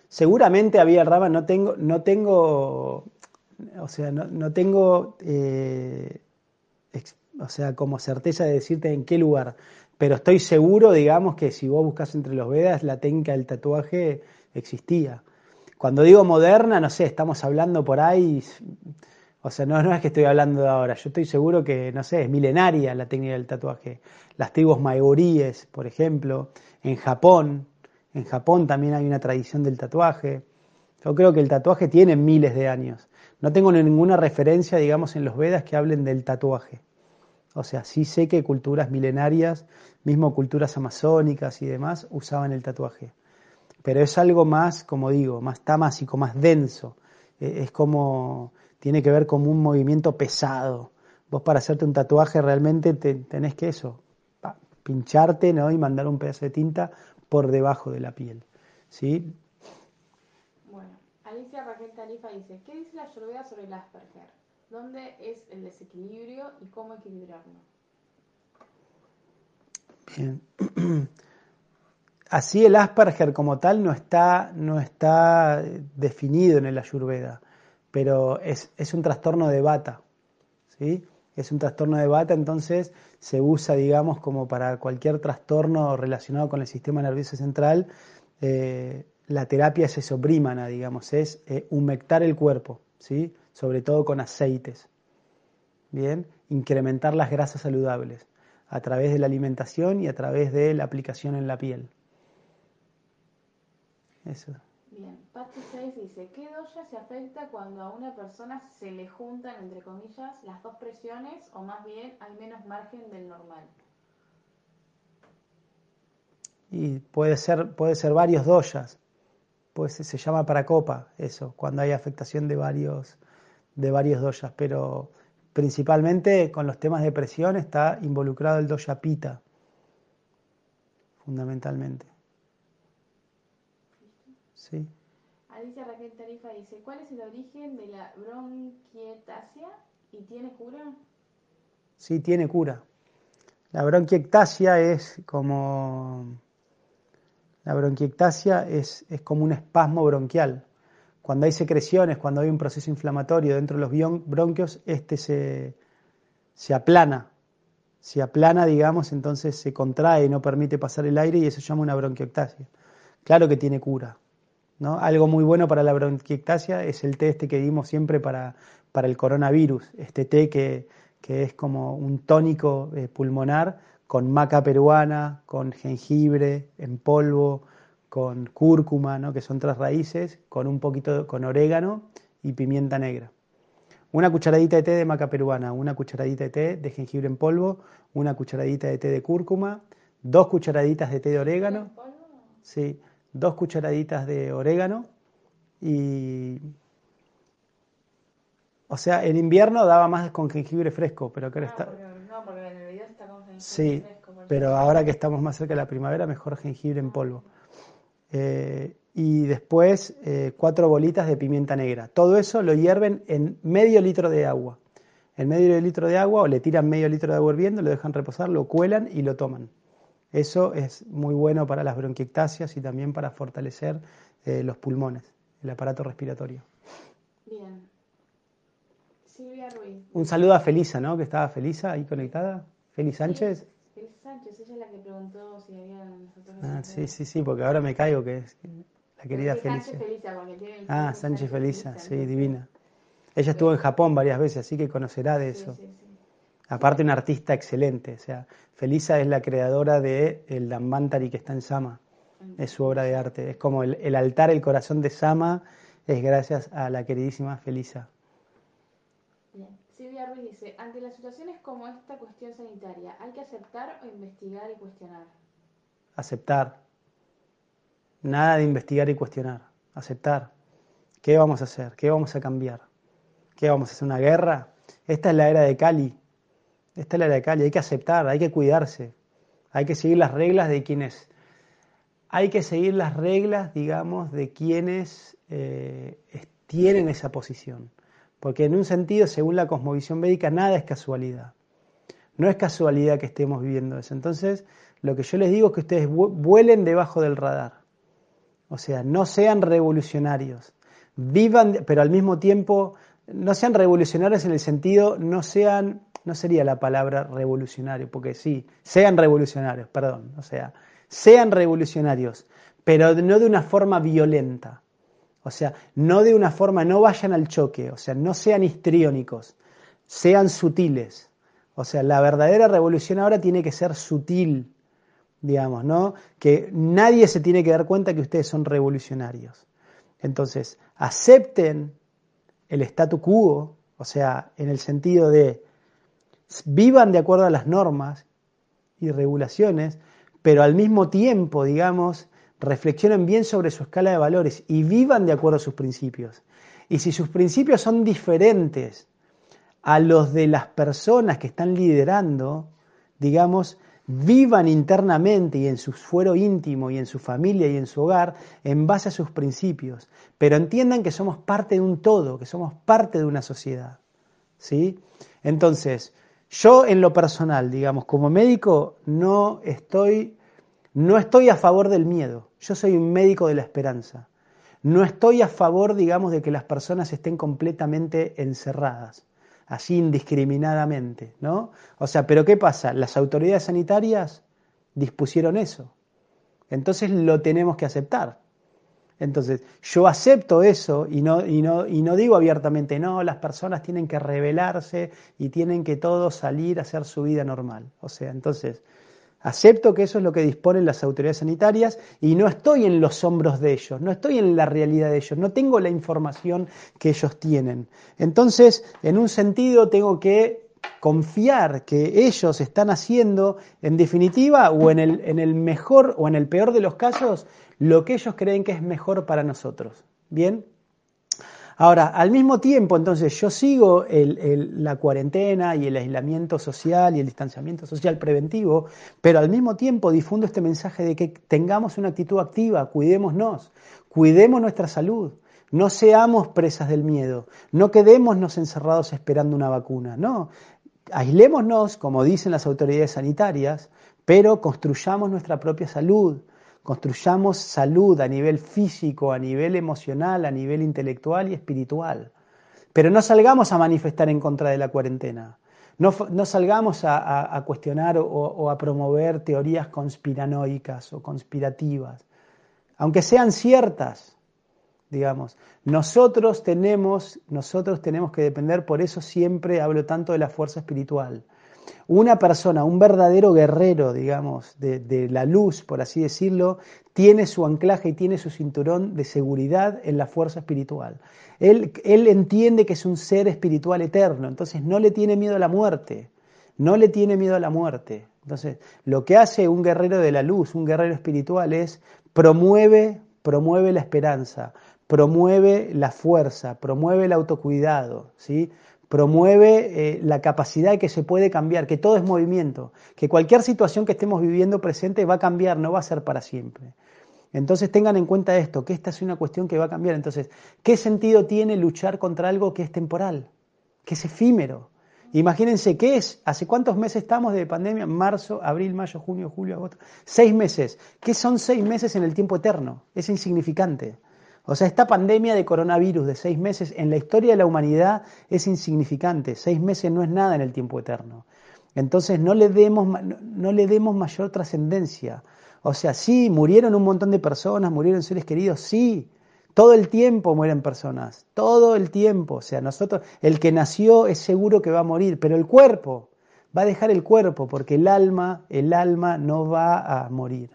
Speaker 1: Seguramente había Rama, no tengo, no tengo, o sea, no, no tengo, eh, o sea, como certeza de decirte en qué lugar, pero estoy seguro, digamos, que si vos buscas entre los Vedas, la técnica del tatuaje existía. Cuando digo moderna, no sé, estamos hablando por ahí o sea, no, no es que estoy hablando de ahora, yo estoy seguro que, no sé, es milenaria la técnica del tatuaje. Las tribus maoríes, por ejemplo, en Japón, en Japón también hay una tradición del tatuaje. Yo creo que el tatuaje tiene miles de años. No tengo ninguna referencia, digamos, en los Vedas que hablen del tatuaje. O sea, sí sé que culturas milenarias, mismo culturas amazónicas y demás, usaban el tatuaje. Pero es algo más, como digo, más tamásico, más denso. E, es como tiene que ver con un movimiento pesado. Vos para hacerte un tatuaje realmente tenés que eso, pincharte ¿no? y mandar un pedazo de tinta por debajo de la piel. ¿sí?
Speaker 2: Bueno, Alicia Raquel Tarifa dice, ¿qué dice la Ayurveda sobre el Asperger? ¿Dónde es el desequilibrio y cómo equilibrarlo?
Speaker 1: Bien. Así el Asperger como tal no está, no está definido en el Ayurveda pero es, un trastorno de bata, ¿sí? Es un trastorno de bata, entonces se usa, digamos, como para cualquier trastorno relacionado con el sistema nervioso central, eh, la terapia es esoprímana, digamos, es eh, humectar el cuerpo, ¿sí? Sobre todo con aceites, ¿bien? Incrementar las grasas saludables a través de la alimentación y a través de la aplicación en la piel.
Speaker 2: Eso. Patti 6 dice, ¿qué doya se afecta cuando a una persona se le juntan, entre comillas, las dos presiones o más bien hay menos margen del normal?
Speaker 1: Y puede ser, puede ser varios doyas, pues se llama paracopa eso, cuando hay afectación de varios, de varios doyas, pero principalmente con los temas de presión está involucrado el doya pita, fundamentalmente.
Speaker 2: Sí. Alicia Raquel Tarifa dice, ¿cuál es el origen de la bronquiectasia y tiene cura?
Speaker 1: Sí, tiene cura. La bronquiectasia es como la bronquiectasia es, es, como un espasmo bronquial. Cuando hay secreciones, cuando hay un proceso inflamatorio dentro de los bronquios, este se, se aplana, Si aplana, digamos, entonces se contrae y no permite pasar el aire y eso se llama una bronquiectasia. Claro que tiene cura. ¿No? Algo muy bueno para la bronquiectasia es el té este que dimos siempre para, para el coronavirus, este té que, que es como un tónico eh, pulmonar con maca peruana, con jengibre en polvo, con cúrcuma, ¿no? que son tres raíces, con un poquito con orégano y pimienta negra. Una cucharadita de té de maca peruana, una cucharadita de té de jengibre en polvo, una cucharadita de té de cúrcuma, dos cucharaditas de té de orégano, sí, dos cucharaditas de orégano y o sea, en invierno daba más con jengibre fresco, pero que ahora está.
Speaker 2: no, porque en el video está con jengibre
Speaker 1: sí,
Speaker 2: fresco.
Speaker 1: pero ahora que estamos más cerca de la primavera, mejor jengibre en polvo. Eh, y después eh, cuatro bolitas de pimienta negra. Todo eso lo hierven en medio litro de agua. En medio litro de agua o le tiran medio litro de agua hirviendo, lo dejan reposar, lo cuelan y lo toman. Eso es muy bueno para las bronquiectasias y también para fortalecer eh, los pulmones, el aparato respiratorio.
Speaker 2: Bien. Silvia Ruiz.
Speaker 1: Un saludo a Felisa, ¿no? Que estaba Felisa ahí conectada. Feliz Sánchez.
Speaker 2: Feliz Sánchez, ella es la que preguntó si había.
Speaker 1: Ah, sí, sí, sí, porque ahora me caigo que es la querida
Speaker 2: Sí,
Speaker 1: Felisa.
Speaker 2: Sánchez Felisa, porque tiene el
Speaker 1: Ah,
Speaker 2: nombre
Speaker 1: Sánchez Felisa, sí, divina. Ella estuvo en Japón varias veces, así que conocerá de
Speaker 2: Sí,
Speaker 1: eso.
Speaker 2: sí, sí.
Speaker 1: Aparte, una artista excelente. O sea, Felisa es la creadora de el Dambantari que está en Sama. Es su obra de arte. Es como el, el altar, el corazón de Sama, es gracias a la queridísima Felisa.
Speaker 2: Silvia Ruiz dice, ante las situaciones como esta cuestión sanitaria, ¿hay que aceptar o investigar y cuestionar?
Speaker 1: Aceptar. Nada de investigar y cuestionar. Aceptar. ¿Qué vamos a hacer? ¿Qué vamos a cambiar? ¿Qué vamos a hacer? ¿Una guerra? Esta es la era de Cali. Esta es la de Cali. Hay que aceptar, hay que cuidarse. Hay que seguir las reglas de quienes. Hay que seguir las reglas, digamos, de quienes eh, tienen esa posición. Porque en un sentido, según la cosmovisión védica, nada es casualidad. No es casualidad que estemos viviendo eso. Entonces, lo que yo les digo es que ustedes vu- vuelen debajo del radar. O sea, no sean revolucionarios. Vivan, pero al mismo tiempo, no sean revolucionarios en el sentido, no sean, no sería la palabra revolucionario, porque sí, sean revolucionarios, perdón. O sea, sean revolucionarios, pero no de una forma violenta. O sea, no de una forma, no vayan al choque, o sea, no sean histriónicos, sean sutiles. O sea, la verdadera revolución ahora tiene que ser sutil, digamos, ¿no? Que nadie se tiene que dar cuenta que ustedes son revolucionarios. Entonces, acepten el statu quo, o sea, en el sentido de vivan de acuerdo a las normas y regulaciones, pero al mismo tiempo, digamos, reflexionen bien sobre su escala de valores y vivan de acuerdo a sus principios. Y si sus principios son diferentes a los de las personas que están liderando, digamos, vivan internamente y en su fuero íntimo y en su familia y en su hogar en base a sus principios, pero entiendan que somos parte de un todo, que somos parte de una sociedad. ¿Sí? Entonces, yo en lo personal, digamos, como médico no estoy no estoy a favor del miedo. Yo soy un médico de la esperanza. No estoy a favor, digamos, de que las personas estén completamente encerradas, así indiscriminadamente, ¿no? O sea, pero ¿qué pasa? Las autoridades sanitarias dispusieron eso. Entonces lo tenemos que aceptar. Entonces, yo acepto eso y no, y no, y no digo abiertamente, no, las personas tienen que rebelarse y tienen que todos salir a hacer su vida normal. O sea, entonces, acepto que eso es lo que disponen las autoridades sanitarias y no estoy en los hombros de ellos, no estoy en la realidad de ellos, no tengo la información que ellos tienen. Entonces, en un sentido, tengo que confiar que ellos están haciendo, en definitiva, o en el, en el mejor o en el peor de los casos, lo que ellos creen que es mejor para nosotros. ¿Bien? Ahora, al mismo tiempo, entonces, yo sigo la cuarentena y el aislamiento social y el distanciamiento social preventivo, pero al mismo tiempo difundo este mensaje de que tengamos una actitud activa, cuidémonos, cuidemos nuestra salud, no seamos presas del miedo, no quedémonos encerrados esperando una vacuna, no, aislémonos, como dicen las autoridades sanitarias, pero construyamos nuestra propia salud, construyamos salud a nivel físico, a nivel emocional, a nivel intelectual y espiritual. Pero no salgamos a manifestar en contra de la cuarentena. No, salgamos a, cuestionar o, a promover teorías conspiranoicas o conspirativas, aunque sean ciertas, digamos. Nosotros tenemos, nosotros tenemos que depender, por eso siempre hablo tanto de la fuerza espiritual. Una persona, un verdadero guerrero, digamos, de, la luz, por así decirlo, tiene su anclaje y tiene su cinturón de seguridad en la fuerza espiritual. Él, él entiende que es un ser espiritual eterno, entonces no le tiene miedo a la muerte, no le tiene miedo a la muerte. Entonces, lo que hace un guerrero de la luz, un guerrero espiritual, es promueve, promueve la esperanza, promueve la fuerza, promueve el autocuidado, ¿sí? promueve eh, la capacidad de que se puede cambiar, que todo es movimiento, que cualquier situación que estemos viviendo presente va a cambiar, no va a ser para siempre. Entonces tengan en cuenta esto, que esta es una cuestión que va a cambiar. Entonces, ¿qué sentido tiene luchar contra algo que es temporal, que es efímero? Imagínense qué es, hace cuántos meses estamos de pandemia, marzo, abril, mayo, junio, julio, agosto, seis meses. ¿Qué son seis meses en el tiempo eterno? Es insignificante. O sea, esta pandemia de coronavirus de seis meses en la historia de la humanidad es insignificante. Seis meses no es nada en el tiempo eterno. Entonces no le demos, no le demos mayor trascendencia. O sea, sí, murieron un montón de personas, murieron seres queridos, sí. Todo el tiempo mueren personas, todo el tiempo. O sea, nosotros, el que nació es seguro que va a morir, pero el cuerpo va a dejar el cuerpo porque el alma, el alma no va a morir.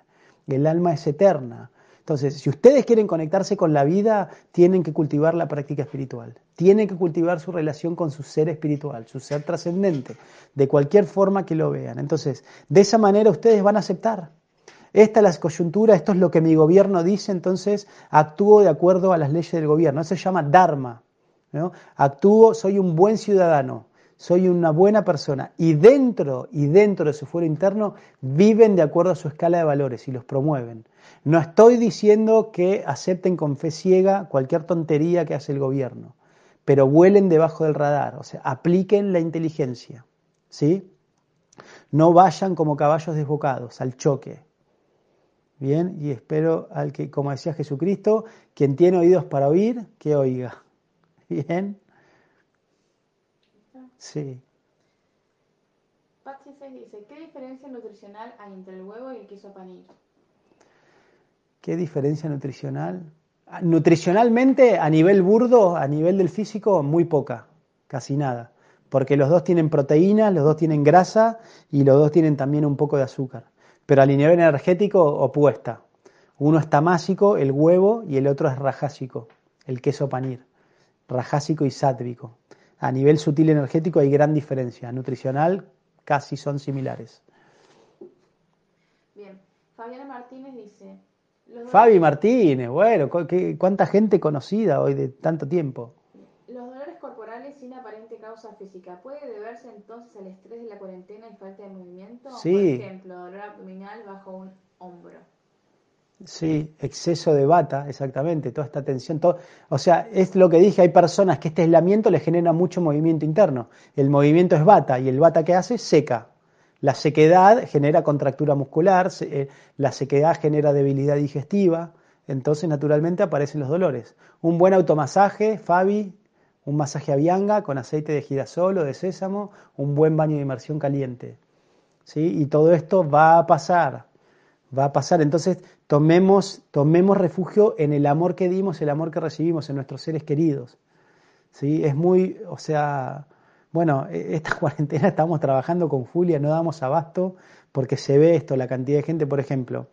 Speaker 1: El alma es eterna. Entonces, si ustedes quieren conectarse con la vida, tienen que cultivar la práctica espiritual. Tienen que cultivar su relación con su ser espiritual, su ser trascendente, de cualquier forma que lo vean. Entonces, de esa manera ustedes van a aceptar. Esta es la coyuntura, esto es lo que mi gobierno dice, entonces actúo de acuerdo a las leyes del gobierno. Eso se llama Dharma. ¿no? Actúo, soy un buen ciudadano, soy una buena persona. Y dentro, y dentro de su fuero interno, viven de acuerdo a su escala de valores y los promueven. No estoy diciendo que acepten con fe ciega cualquier tontería que hace el gobierno, pero vuelen debajo del radar, o sea, apliquen la inteligencia, ¿sí? No vayan como caballos desbocados al choque. Bien, y espero al que, como decía Jesucristo, quien tiene oídos para oír, que oiga. Bien. Sí.
Speaker 2: Patsy dice, ¿qué diferencia nutricional hay entre el huevo y el queso panir?
Speaker 1: ¿Qué diferencia nutricional? Ah, nutricionalmente, a nivel burdo, a nivel del físico, muy poca, casi nada. Porque los dos tienen proteínas, los dos tienen grasa y los dos tienen también un poco de azúcar. Pero a nivel energético, opuesta. Uno es tamásico, el huevo, y el otro es rajásico, el queso panir. Rajásico y sátvico. A nivel sutil energético hay gran diferencia. Nutricional, casi son similares.
Speaker 2: Bien. Fabiana Martínez dice,
Speaker 1: Fabi Martínez, bueno, cuánta gente conocida hoy de tanto tiempo.
Speaker 2: Los dolores corporales sin aparente causa física, ¿puede deberse entonces al estrés de la cuarentena y falta de movimiento?
Speaker 1: Sí.
Speaker 2: Por ejemplo, dolor abdominal bajo un hombro.
Speaker 1: Sí, exceso de bata, exactamente, toda esta tensión. Todo, o sea, es lo que dije, hay personas que este aislamiento les genera mucho movimiento interno. El movimiento es bata y el bata que hace seca, la sequedad genera contractura muscular, eh, la sequedad genera debilidad digestiva, entonces naturalmente aparecen los dolores. Un buen automasaje, Fabi, un masaje a bianga con aceite de girasol o de sésamo, un buen baño de inmersión caliente. ¿sí? Y todo esto va a pasar, va a pasar. Entonces tomemos, tomemos refugio en el amor que dimos, el amor que recibimos en nuestros seres queridos. ¿sí? Es muy, o sea, bueno, e, esta cuarentena estamos trabajando con Julia, no damos abasto porque se ve esto, la cantidad de gente, por ejemplo.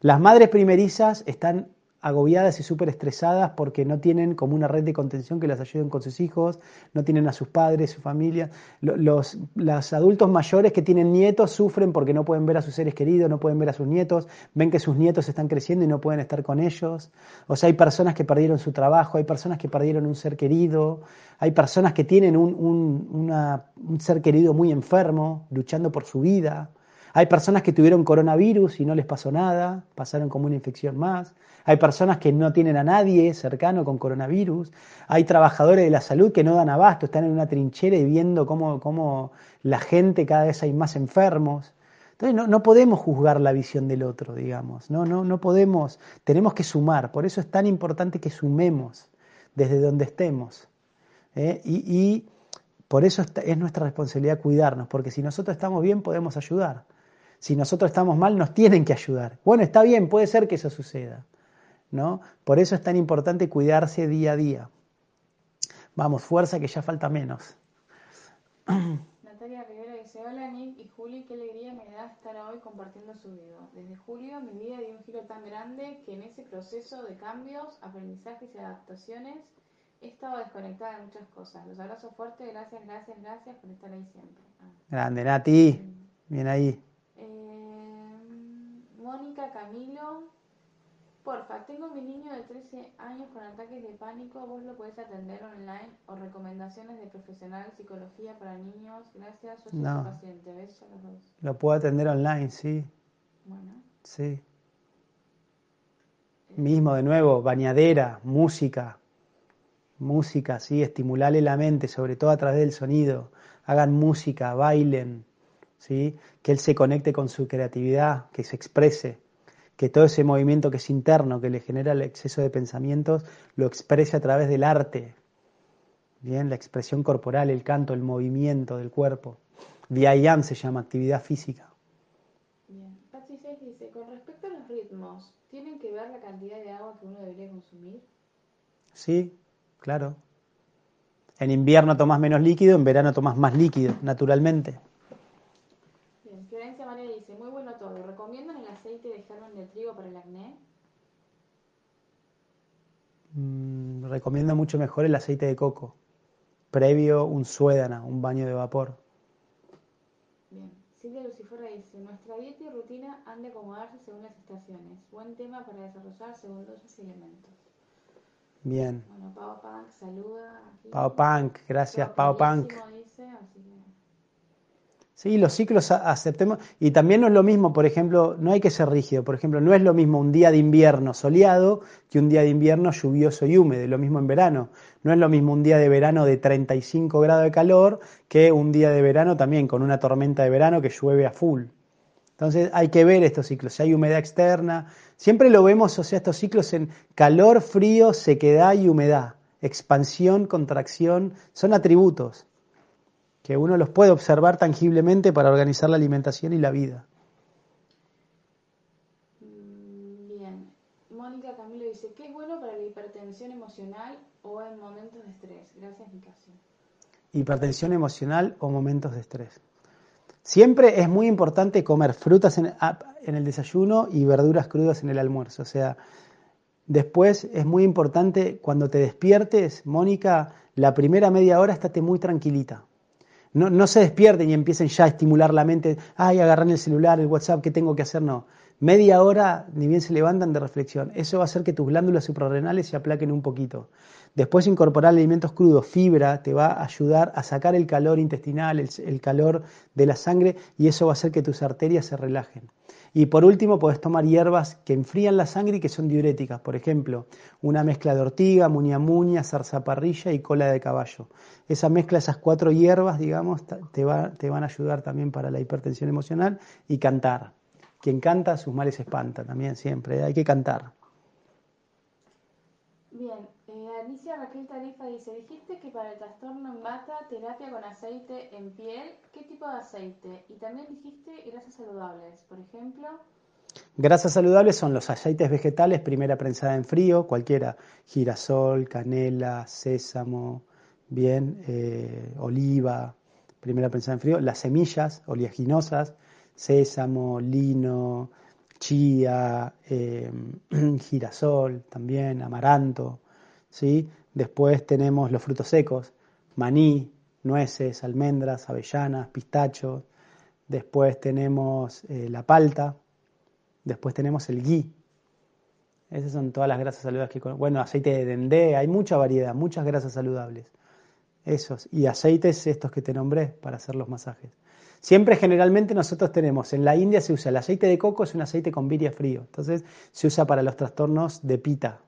Speaker 1: Las madres primerizas están agobiadas y súper estresadas porque no tienen como una red de contención que las ayuden con sus hijos, no tienen a sus padres, su familia. Los, adultos mayores que tienen nietos sufren porque no pueden ver a sus seres queridos, no pueden ver a sus nietos, ven que sus nietos están creciendo y no pueden estar con ellos. O sea, hay personas que perdieron su trabajo, hay personas que perdieron un ser querido, hay personas que tienen un, un, un ser querido muy enfermo, luchando por su vida. Hay personas que tuvieron coronavirus y no les pasó nada, pasaron como una infección más. Hay personas que no tienen a nadie cercano con coronavirus. Hay trabajadores de la salud que no dan abasto, están en una trinchera y viendo cómo, la gente cada vez hay más enfermos. Entonces no, podemos juzgar la visión del otro, digamos. No, no, no podemos. Tenemos que sumar. Por eso es tan importante que sumemos desde donde estemos. ¿eh? y Por eso es nuestra responsabilidad cuidarnos, porque si nosotros estamos bien podemos ayudar. Si nosotros estamos mal nos tienen que ayudar. Bueno, está bien, puede ser que eso suceda. ¿no? Por eso es tan importante cuidarse día a día. Vamos, fuerza que ya falta menos.
Speaker 2: Natalia Rivera dice, hola Nick y Juli, qué alegría me da estar hoy compartiendo su video. Desde julio mi vida dio un giro tan grande que en ese proceso de cambios, aprendizajes y adaptaciones he estado desconectada de muchas cosas. Los abrazo fuerte, gracias, gracias, gracias por estar ahí siempre.
Speaker 1: Ah. Grande, Nati. Bien ahí.
Speaker 2: Eh, Mónica Camilo. Porfa, tengo mi niño de 13 años con ataques de pánico. Vos lo podés atender online o recomendaciones de profesional psicología para niños. Gracias, yo soy no. paciente. ¿Ves? los dos.
Speaker 1: Lo puedo atender online, sí. Bueno. Sí. Mismo, de nuevo, bañadera, música, música, ¿sí? estimularle la mente, sobre todo a través del sonido, hagan música, bailen, ¿sí? que él se conecte con su creatividad, que se exprese, que todo ese movimiento que es interno, que le genera el exceso de pensamientos, lo exprese a través del arte, bien, la expresión corporal, el canto, el movimiento del cuerpo. Vyayam se llama actividad física.
Speaker 2: Bien. Patsy dice, con respecto a los ritmos, ¿tienen que ver la cantidad de agua que uno debería consumir?
Speaker 1: Sí, claro. En invierno tomas menos líquido, en verano tomas más líquido, naturalmente.
Speaker 2: Bien, Florencia María dice, muy bueno todo. ¿Recomiendan el aceite de germen de trigo para el acné?
Speaker 1: Mm, recomiendo mucho mejor el aceite de coco, previo un suédana, un baño de vapor.
Speaker 2: Bien, Silvia Lucifora dice, nuestra dieta y rutina han de acomodarse según las estaciones. Buen tema para desarrollar según y elementos.
Speaker 1: Bien.
Speaker 2: Bueno, Pau Punk saluda.
Speaker 1: Pau Punk, gracias Pau Punk. Sí, los ciclos aceptemos. Y también no es lo mismo, por ejemplo, no hay que ser rígido. Por ejemplo, no es lo mismo un día de invierno soleado que un día de invierno lluvioso y húmedo. Lo mismo en verano. No es lo mismo un día de verano de 35 grados de calor que un día de verano también con una tormenta de verano que llueve a full. Entonces hay que ver estos ciclos. Si hay humedad externa, siempre lo vemos, o sea, estos ciclos en calor, frío, sequedad y humedad. Expansión, contracción, son atributos que uno los puede observar tangiblemente para organizar la alimentación y la vida.
Speaker 2: Bien. Mónica Camilo dice, ¿qué es bueno para la hipertensión emocional o en momentos de estrés? Gracias, Nicasio.
Speaker 1: Hipertensión emocional o momentos de estrés. Siempre es muy importante comer frutas en, el desayuno y verduras crudas en el almuerzo. O sea, después es muy importante cuando te despiertes, Mónica, la primera media hora estate muy tranquilita. No, no se despierten y empiecen ya a estimular la mente, ay, agarran el celular, el WhatsApp, ¿qué tengo que hacer? No. Media hora, ni bien se levantan de reflexión. Eso va a hacer que tus glándulas suprarrenales se aplaquen un poquito. Después incorporar alimentos crudos, fibra, te va a ayudar a sacar el calor intestinal, el, calor de la sangre y eso va a hacer que tus arterias se relajen. Y por último, puedes tomar hierbas que enfrían la sangre y que son diuréticas. Por ejemplo, una mezcla de ortiga, muña muña, zarzaparrilla y cola de caballo. Esa mezcla, esas cuatro hierbas, digamos, te, va, te van a ayudar también para la hipertensión emocional y cantar. Quien canta, sus males espanta también siempre. Hay que cantar.
Speaker 2: Bien, Alicia Raquel Tarifa dice, dijiste que para el trastorno en bata, terapia con aceite en piel, ¿qué tipo de aceite? Y también dijiste grasas saludables, por ejemplo.
Speaker 1: Grasas saludables son los aceites vegetales, primera prensada en frío, cualquiera, girasol, canela, sésamo, bien, eh, oliva, primera prensada en frío, las semillas oleaginosas, sésamo, lino, chía, eh, girasol también, amaranto, ¿sí? Después tenemos los frutos secos, maní, nueces, almendras, avellanas, pistachos. Después tenemos eh, la palta. Después tenemos el ghee. Esas son todas las grasas saludables que Bueno, aceite de dendé, hay mucha variedad, muchas grasas saludables. Esos. Y aceites estos que te nombré para hacer los masajes. Siempre generalmente nosotros tenemos, en la India se usa el aceite de coco, es un aceite con viria frío. Entonces se usa para los trastornos de pita,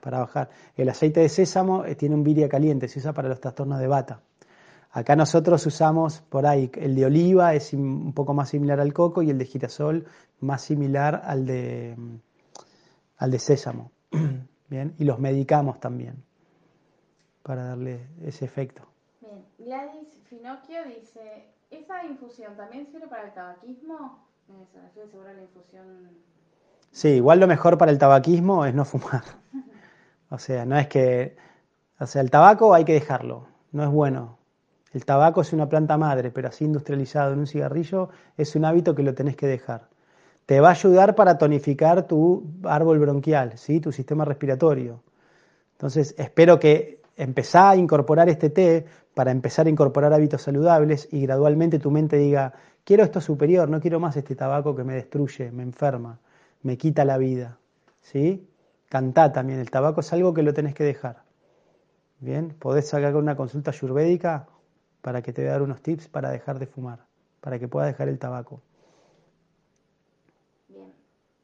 Speaker 1: para bajar. El aceite de sésamo eh, tiene un viria caliente, se usa para los trastornos de bata. Acá nosotros usamos por ahí, el de oliva es un poco más similar al coco y el de girasol más similar al de, mm, al de sésamo. Bien, y los medicamos también para darle ese efecto.
Speaker 2: Bien, Gladys Finocchio dice, ¿esa infusión también sirve para el tabaquismo? Eh, se refiere seguro a la infusión...
Speaker 1: Sí, igual lo mejor para el tabaquismo es no fumar. O sea, no es que... O sea, el tabaco hay que dejarlo, no es bueno. El tabaco es una planta madre, pero así industrializado en un cigarrillo es un hábito que lo tenés que dejar. Te va a ayudar para tonificar tu árbol bronquial, ¿sí? tu sistema respiratorio. Entonces, espero que empezá a incorporar este té para empezar a incorporar hábitos saludables y gradualmente tu mente diga, quiero esto superior, no quiero más este tabaco que me destruye, me enferma, me quita la vida. ¿Sí? Cantá también, el tabaco es algo que lo tenés que dejar. Bien, podés sacar una consulta ayurvédica para que te dé dar unos tips para dejar de fumar, para que puedas dejar el tabaco.
Speaker 2: Bien.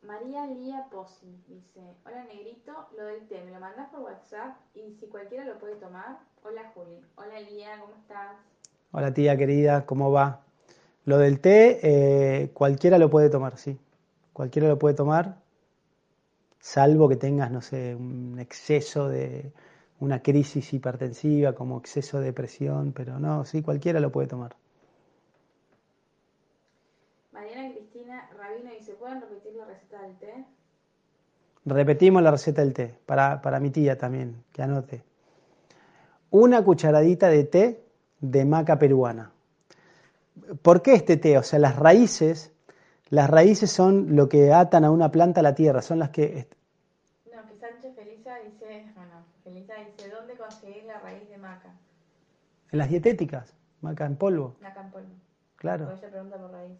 Speaker 2: María Lía Pozzi dice, hola negrito, lo del té, me lo mandas por WhatsApp y si cualquiera lo puede tomar. Hola Juli. Hola Lía, ¿cómo estás?
Speaker 1: Hola tía querida, ¿cómo va? Lo del té, eh, cualquiera lo puede tomar, sí. Cualquiera lo puede tomar, salvo que tengas, no sé, un exceso de, una crisis hipertensiva, como exceso de presión, pero no, sí, cualquiera lo puede tomar.
Speaker 2: Mariana Cristina Rabino dice, ¿pueden repetir la receta del té?
Speaker 1: Repetimos la receta del té, para, para mi tía también, que anote. Una cucharadita de té de maca peruana. ¿Por qué este té? O sea, las raíces, las raíces son lo que atan a una planta a la tierra, son las que...
Speaker 2: No, que Sánchez Felisa dice, bueno, Felisa dice, ¿dónde conseguir la raíz de maca?
Speaker 1: En las dietéticas, maca en polvo.
Speaker 2: Maca en polvo.
Speaker 1: Claro.
Speaker 2: Ella pregunta por raíz.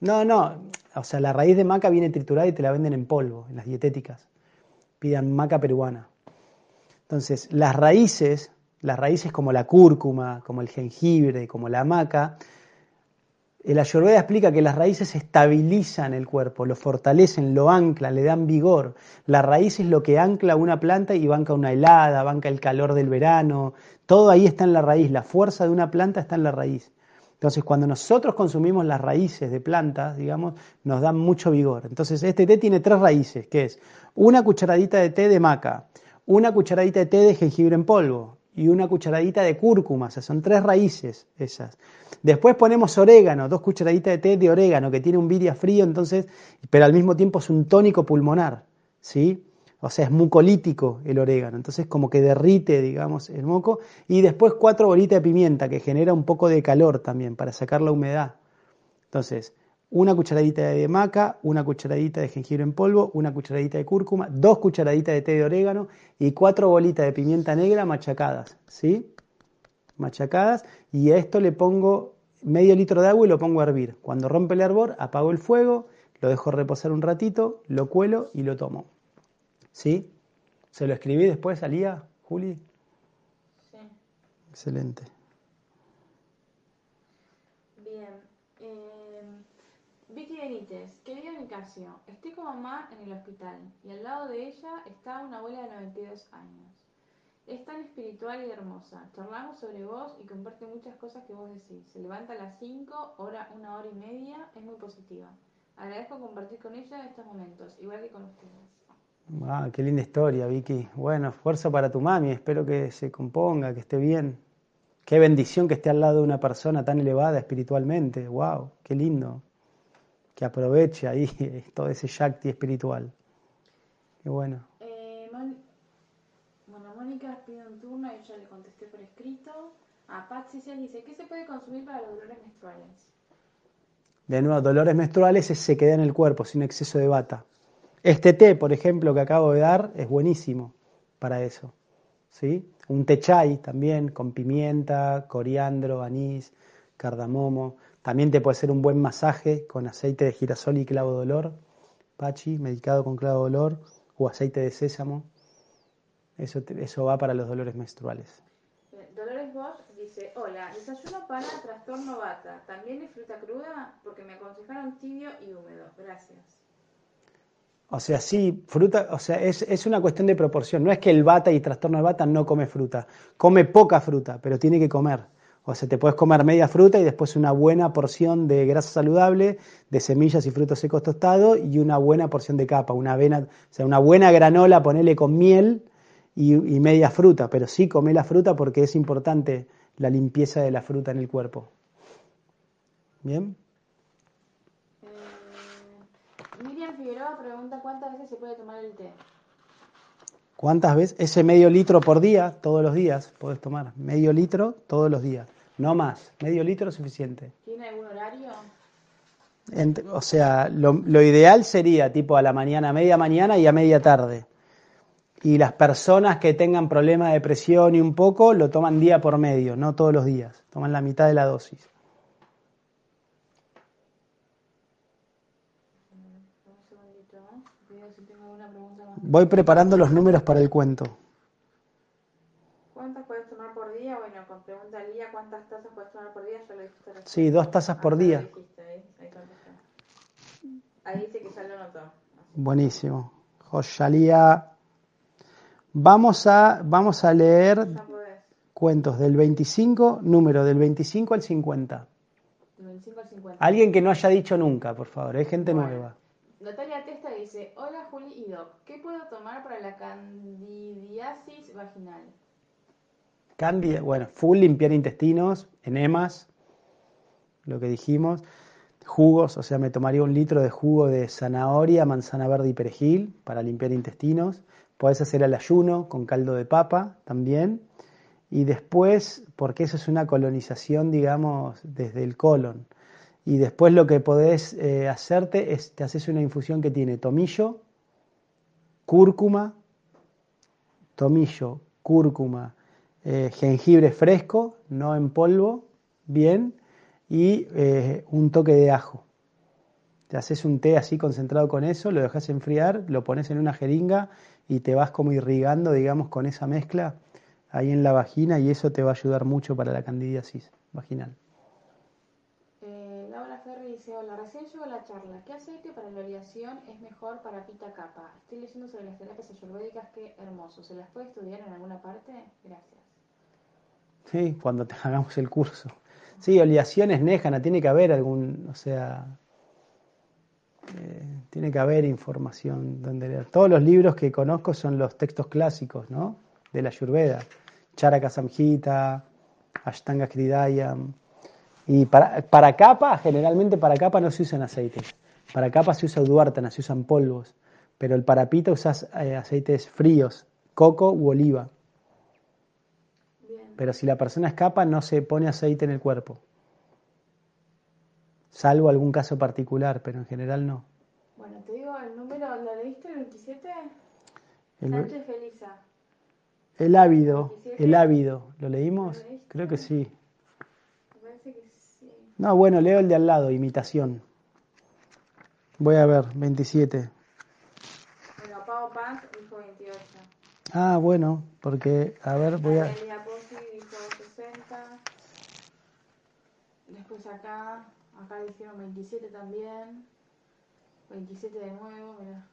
Speaker 1: No, no, o sea, la raíz de maca viene triturada y te la venden en polvo, en las dietéticas. Pidan maca peruana. Entonces, las raíces, las raíces como la cúrcuma, como el jengibre, como la maca, el Ayurveda explica que las raíces estabilizan el cuerpo, lo fortalecen, lo anclan, le dan vigor. La raíz es lo que ancla una planta y banca una helada, banca el calor del verano. Todo ahí está en la raíz. La fuerza de una planta está en la raíz. Entonces, cuando nosotros consumimos las raíces de plantas, digamos, nos dan mucho vigor. Entonces, este té tiene tres raíces, que es una cucharadita de té de maca, una cucharadita de té de jengibre en polvo y una cucharadita de cúrcuma. O sea, son tres raíces esas. Después ponemos orégano, dos cucharaditas de té de orégano, que tiene un viria frío, entonces, pero al mismo tiempo es un tónico pulmonar, ¿sí? O sea, es mucolítico el orégano, entonces como que derrite, digamos, el moco. Y después cuatro bolitas de pimienta, que genera un poco de calor también, para sacar la humedad. Entonces, una cucharadita de maca, una cucharadita de jengibre en polvo, una cucharadita de cúrcuma, dos cucharaditas de té de orégano y cuatro bolitas de pimienta negra machacadas, ¿sí? Machacadas. Y a esto le pongo medio litro de agua y lo pongo a hervir. Cuando rompe el hervor, apago el fuego, lo dejo reposar un ratito, lo cuelo y lo tomo. ¿Sí? ¿Se lo escribí después, salía, Juli?
Speaker 2: Sí.
Speaker 1: Excelente.
Speaker 2: Bien. Benítez, querido Nicasio, estoy con mamá en el hospital y al lado de ella está una abuela de 92 años. Es tan espiritual y hermosa. Charlamos sobre vos y comparte muchas cosas que vos decís. Se levanta a las 5, hora, una hora y media, es muy positiva. Agradezco compartir con ella estos momentos, igual que con ustedes.
Speaker 1: Ah, qué linda historia, Vicky. Bueno, esfuerzo para tu mami, espero que se componga, que esté bien. Qué bendición que esté al lado de una persona tan elevada espiritualmente. Wow, qué lindo. Que aproveche ahí todo ese Shakti espiritual. Qué bueno.
Speaker 2: Eh, bueno, Mónica pide un turno y yo le contesté por escrito. A Patsy se dice, ¿qué se puede consumir para los dolores menstruales?
Speaker 1: De nuevo, dolores menstruales es se queda en el cuerpo sin exceso de bata. Este té, por ejemplo, que acabo de dar, es buenísimo para eso. ¿sí? Un té chai también, con pimienta, coriandro, anís, cardamomo. También te puede hacer un buen masaje con aceite de girasol y clavo de olor, pachi, medicado con clavo de olor, o aceite de sésamo. Eso, te- eso va para los dolores menstruales.
Speaker 2: Dolores Bosch dice, hola, desayuno para trastorno bata. ¿También es fruta cruda? Porque me aconsejaron tibio y húmedo. Gracias.
Speaker 1: O sea, sí, fruta, o sea, es, es una cuestión de proporción. No es que el bata y trastorno de bata no come fruta. Come poca fruta, pero tiene que comer. O sea, te puedes comer media fruta y después una buena porción de grasa saludable, de semillas y frutos secos tostados y una buena porción de capa, una avena, o sea, una buena granola, ponele con miel y, y media fruta. Pero sí come la fruta porque es importante la limpieza de la fruta en el cuerpo. ¿Bien?
Speaker 2: Eh, Miriam Figueroa pregunta cuántas veces se puede tomar el té.
Speaker 1: ¿Cuántas veces? Ese medio litro por día, todos los días, puedes tomar. Medio litro todos los días. No más. Medio litro es suficiente.
Speaker 2: ¿Tiene algún horario?
Speaker 1: Ent- o sea, lo, lo ideal sería tipo a la mañana, a media mañana y a media tarde. Y las personas que tengan problemas de presión y un poco, lo toman día por medio, no todos los días. Toman la mitad de la dosis.
Speaker 2: Un segundito, ¿eh? Veo si tengo alguna pregunta más.
Speaker 1: Voy preparando los números para el cuento.
Speaker 2: ¿Cuántas puedes tomar por día? Bueno, con pregunta Lía, ¿cuántas tazas puedes tomar por día? Ya lo dijiste.
Speaker 1: Sí, dos tazas por
Speaker 2: Ah,
Speaker 1: día.
Speaker 2: lo dijiste, ahí, ahí contestó. Ahí dice que ya lo notó.
Speaker 1: Buenísimo. Joshalía. Vamos a, vamos a leer cuentos del 25, número del 25 al 50.
Speaker 2: Del 25 al 50.
Speaker 1: Alguien que no haya dicho nunca, por favor, hay gente
Speaker 2: Bueno.
Speaker 1: nueva.
Speaker 2: Natalia Testa dice, hola Juli y Doc, ¿qué puedo tomar para la candidiasis vaginal?
Speaker 1: Candida, bueno, full limpiar intestinos, enemas, lo que dijimos. Jugos, o sea, me tomaría un litro de jugo de zanahoria, manzana verde y perejil para limpiar intestinos. Podés hacer al ayuno con caldo de papa también. Y después, porque eso es una colonización, digamos, desde el colon. Y después lo que podés eh, hacerte es, te haces una infusión que tiene tomillo, cúrcuma, tomillo, cúrcuma, eh, jengibre fresco, no en polvo, bien, y eh, un toque de ajo. Te haces un té así concentrado con eso, lo dejas enfriar, lo pones en una jeringa y te vas como irrigando, digamos, con esa mezcla ahí en la vagina y eso te va a ayudar mucho para la candidiasis vaginal.
Speaker 2: Dice, hola, recién llegó la charla. ¿Qué aceite para la oleación es mejor para pita capa? Estoy leyendo sobre las terapias ayurvédicas, qué hermoso. ¿Se las puede estudiar en alguna parte? Gracias.
Speaker 1: Sí, cuando te hagamos el curso. Sí, oleaciones néjana, tiene que haber algún, o sea, eh, tiene que haber información donde leer. Todos los libros que conozco son los textos clásicos, ¿no? De la Ayurveda. Charaka Samhita, Ashtanga Hridayam. Y para, para capa, generalmente para capa no se usan aceites. Para capa se usa duártana, se usan polvos. Pero el parapita usas eh, aceites fríos, coco u oliva.
Speaker 2: Bien.
Speaker 1: Pero si la persona escapa, no se pone aceite en el cuerpo. Salvo algún caso particular, pero en general no.
Speaker 2: Bueno, te digo el número, ¿lo leíste el 27?
Speaker 1: El,
Speaker 2: Sánchez
Speaker 1: el ávido,
Speaker 2: 27.
Speaker 1: el ávido, ¿lo leímos? Creo que sí.
Speaker 2: Me parece que sí.
Speaker 1: No, bueno, leo el de al lado, imitación. Voy a ver, 27.
Speaker 2: Bueno, Pau Paz dijo 28.
Speaker 1: Ah, bueno, porque, a ver, voy a...
Speaker 2: Natalia Pozzi dijo 60. Después acá, acá dijeron 27 también. 27 de nuevo, mira.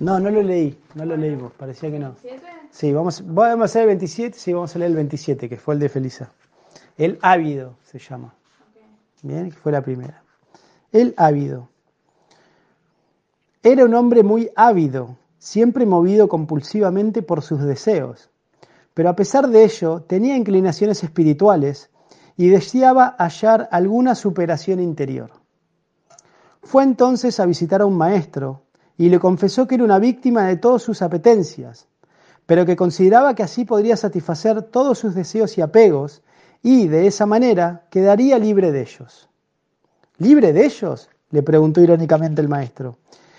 Speaker 1: No, no lo leí, no lo leímos, parecía que no.
Speaker 2: ¿27?
Speaker 1: Sí, vamos, vamos a hacer el 27, sí, vamos a leer el 27, que fue el de Felisa. El ávido se llama. Bien, que fue la primera. El ávido. Era un hombre muy ávido, siempre movido compulsivamente por sus deseos, pero a pesar de ello tenía inclinaciones espirituales y deseaba hallar alguna superación interior. Fue entonces a visitar a un maestro y le confesó que era una víctima de todas sus apetencias, pero que consideraba que así podría satisfacer todos sus deseos y apegos y de esa manera quedaría libre de ellos. ¿Libre de ellos? le preguntó irónicamente el maestro.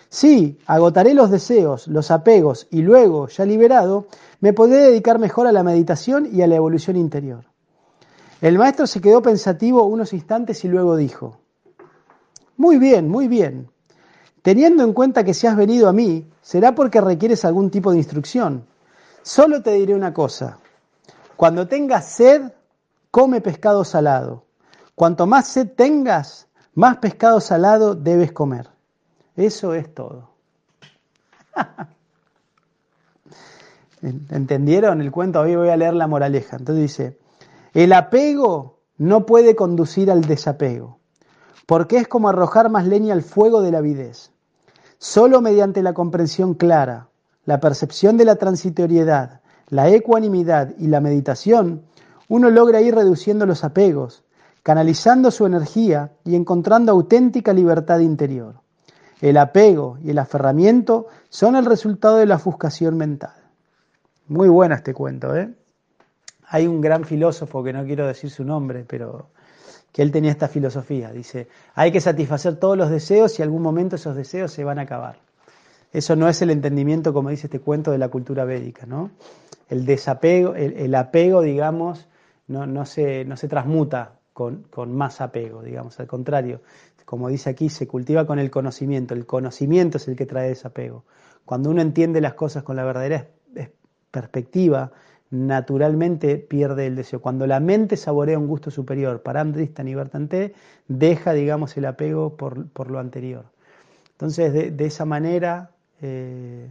Speaker 1: Sí, agotaré los deseos, los apegos y luego, ya liberado, me podré dedicar mejor a la meditación y a la evolución interior. El maestro se quedó pensativo unos instantes y luego dijo, Muy bien, muy bien. Teniendo en cuenta que si has venido a mí, será porque requieres algún tipo de instrucción. Solo te diré una cosa. Cuando tengas sed, come pescado salado. Cuanto más sed tengas, más pescado salado debes comer. Eso es todo. ¿Entendieron el cuento? Hoy voy a leer la moraleja. Entonces dice, el apego no puede conducir al desapego. Porque es como arrojar más leña al fuego de la avidez. Solo mediante la comprensión clara, la percepción de la transitoriedad, la ecuanimidad y la meditación, uno logra ir reduciendo los apegos, canalizando su energía y encontrando auténtica libertad interior. El apego y el aferramiento son el resultado de la ofuscación mental. Muy bueno este cuento, ¿eh? Hay un gran filósofo que no quiero decir su nombre, pero que él tenía esta filosofía. Dice, hay que satisfacer todos los deseos y algún momento esos deseos se van a acabar. Eso no es el entendimiento, como dice este cuento, de la cultura védica, ¿no? El desapego, el, apego, digamos, no, no, se, no se transmuta con, con, más apego, digamos, al contrario, como dice aquí, se cultiva con el conocimiento. El conocimiento es el que trae desapego. Cuando uno entiende las cosas con la verdadera perspectiva, naturalmente pierde el deseo. Cuando la mente saborea un gusto superior, paramdristan y vertante, deja, digamos, el apego por, lo anterior. Entonces, de, esa manera eh,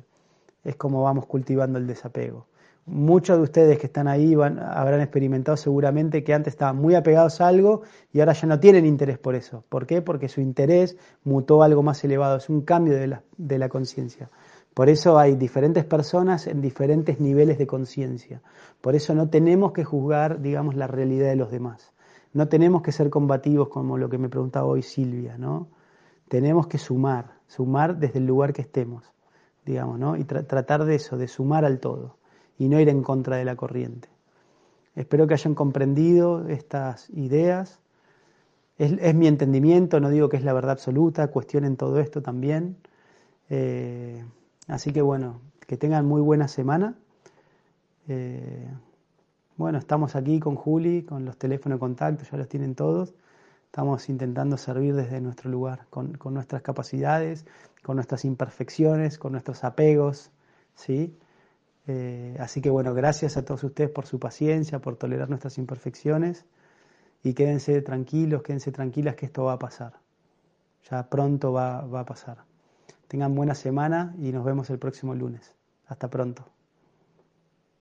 Speaker 1: es como vamos cultivando el desapego. Muchos de ustedes que están ahí van, habrán experimentado seguramente que antes estaban muy apegados a algo y ahora ya no tienen interés por eso. ¿Por qué? Porque su interés mutó a algo más elevado, es un cambio de la, de la conciencia. Por eso hay diferentes personas en diferentes niveles de conciencia. Por eso no tenemos que juzgar, digamos, la realidad de los demás. No tenemos que ser combativos como lo que me preguntaba hoy Silvia, ¿no? Tenemos que sumar, sumar desde el lugar que estemos, digamos, ¿no? Y tratar de eso, de sumar al todo y no ir en contra de la corriente. Espero que hayan comprendido estas ideas. Es, mi entendimiento, no digo que es la verdad absoluta, cuestionen todo esto también. Eh, Así que bueno, que tengan muy buena semana. Eh, bueno, estamos aquí con Juli, con los teléfonos de contacto, ya los tienen todos. Estamos intentando servir desde nuestro lugar, con, nuestras capacidades, con nuestras imperfecciones, con nuestros apegos, ¿sí? Eh, así que bueno, gracias a todos ustedes por su paciencia, por tolerar nuestras imperfecciones y quédense tranquilos, quédense tranquilas que esto va a pasar. Ya pronto va a pasar. Tengan buena semana y nos vemos el próximo lunes. Hasta pronto.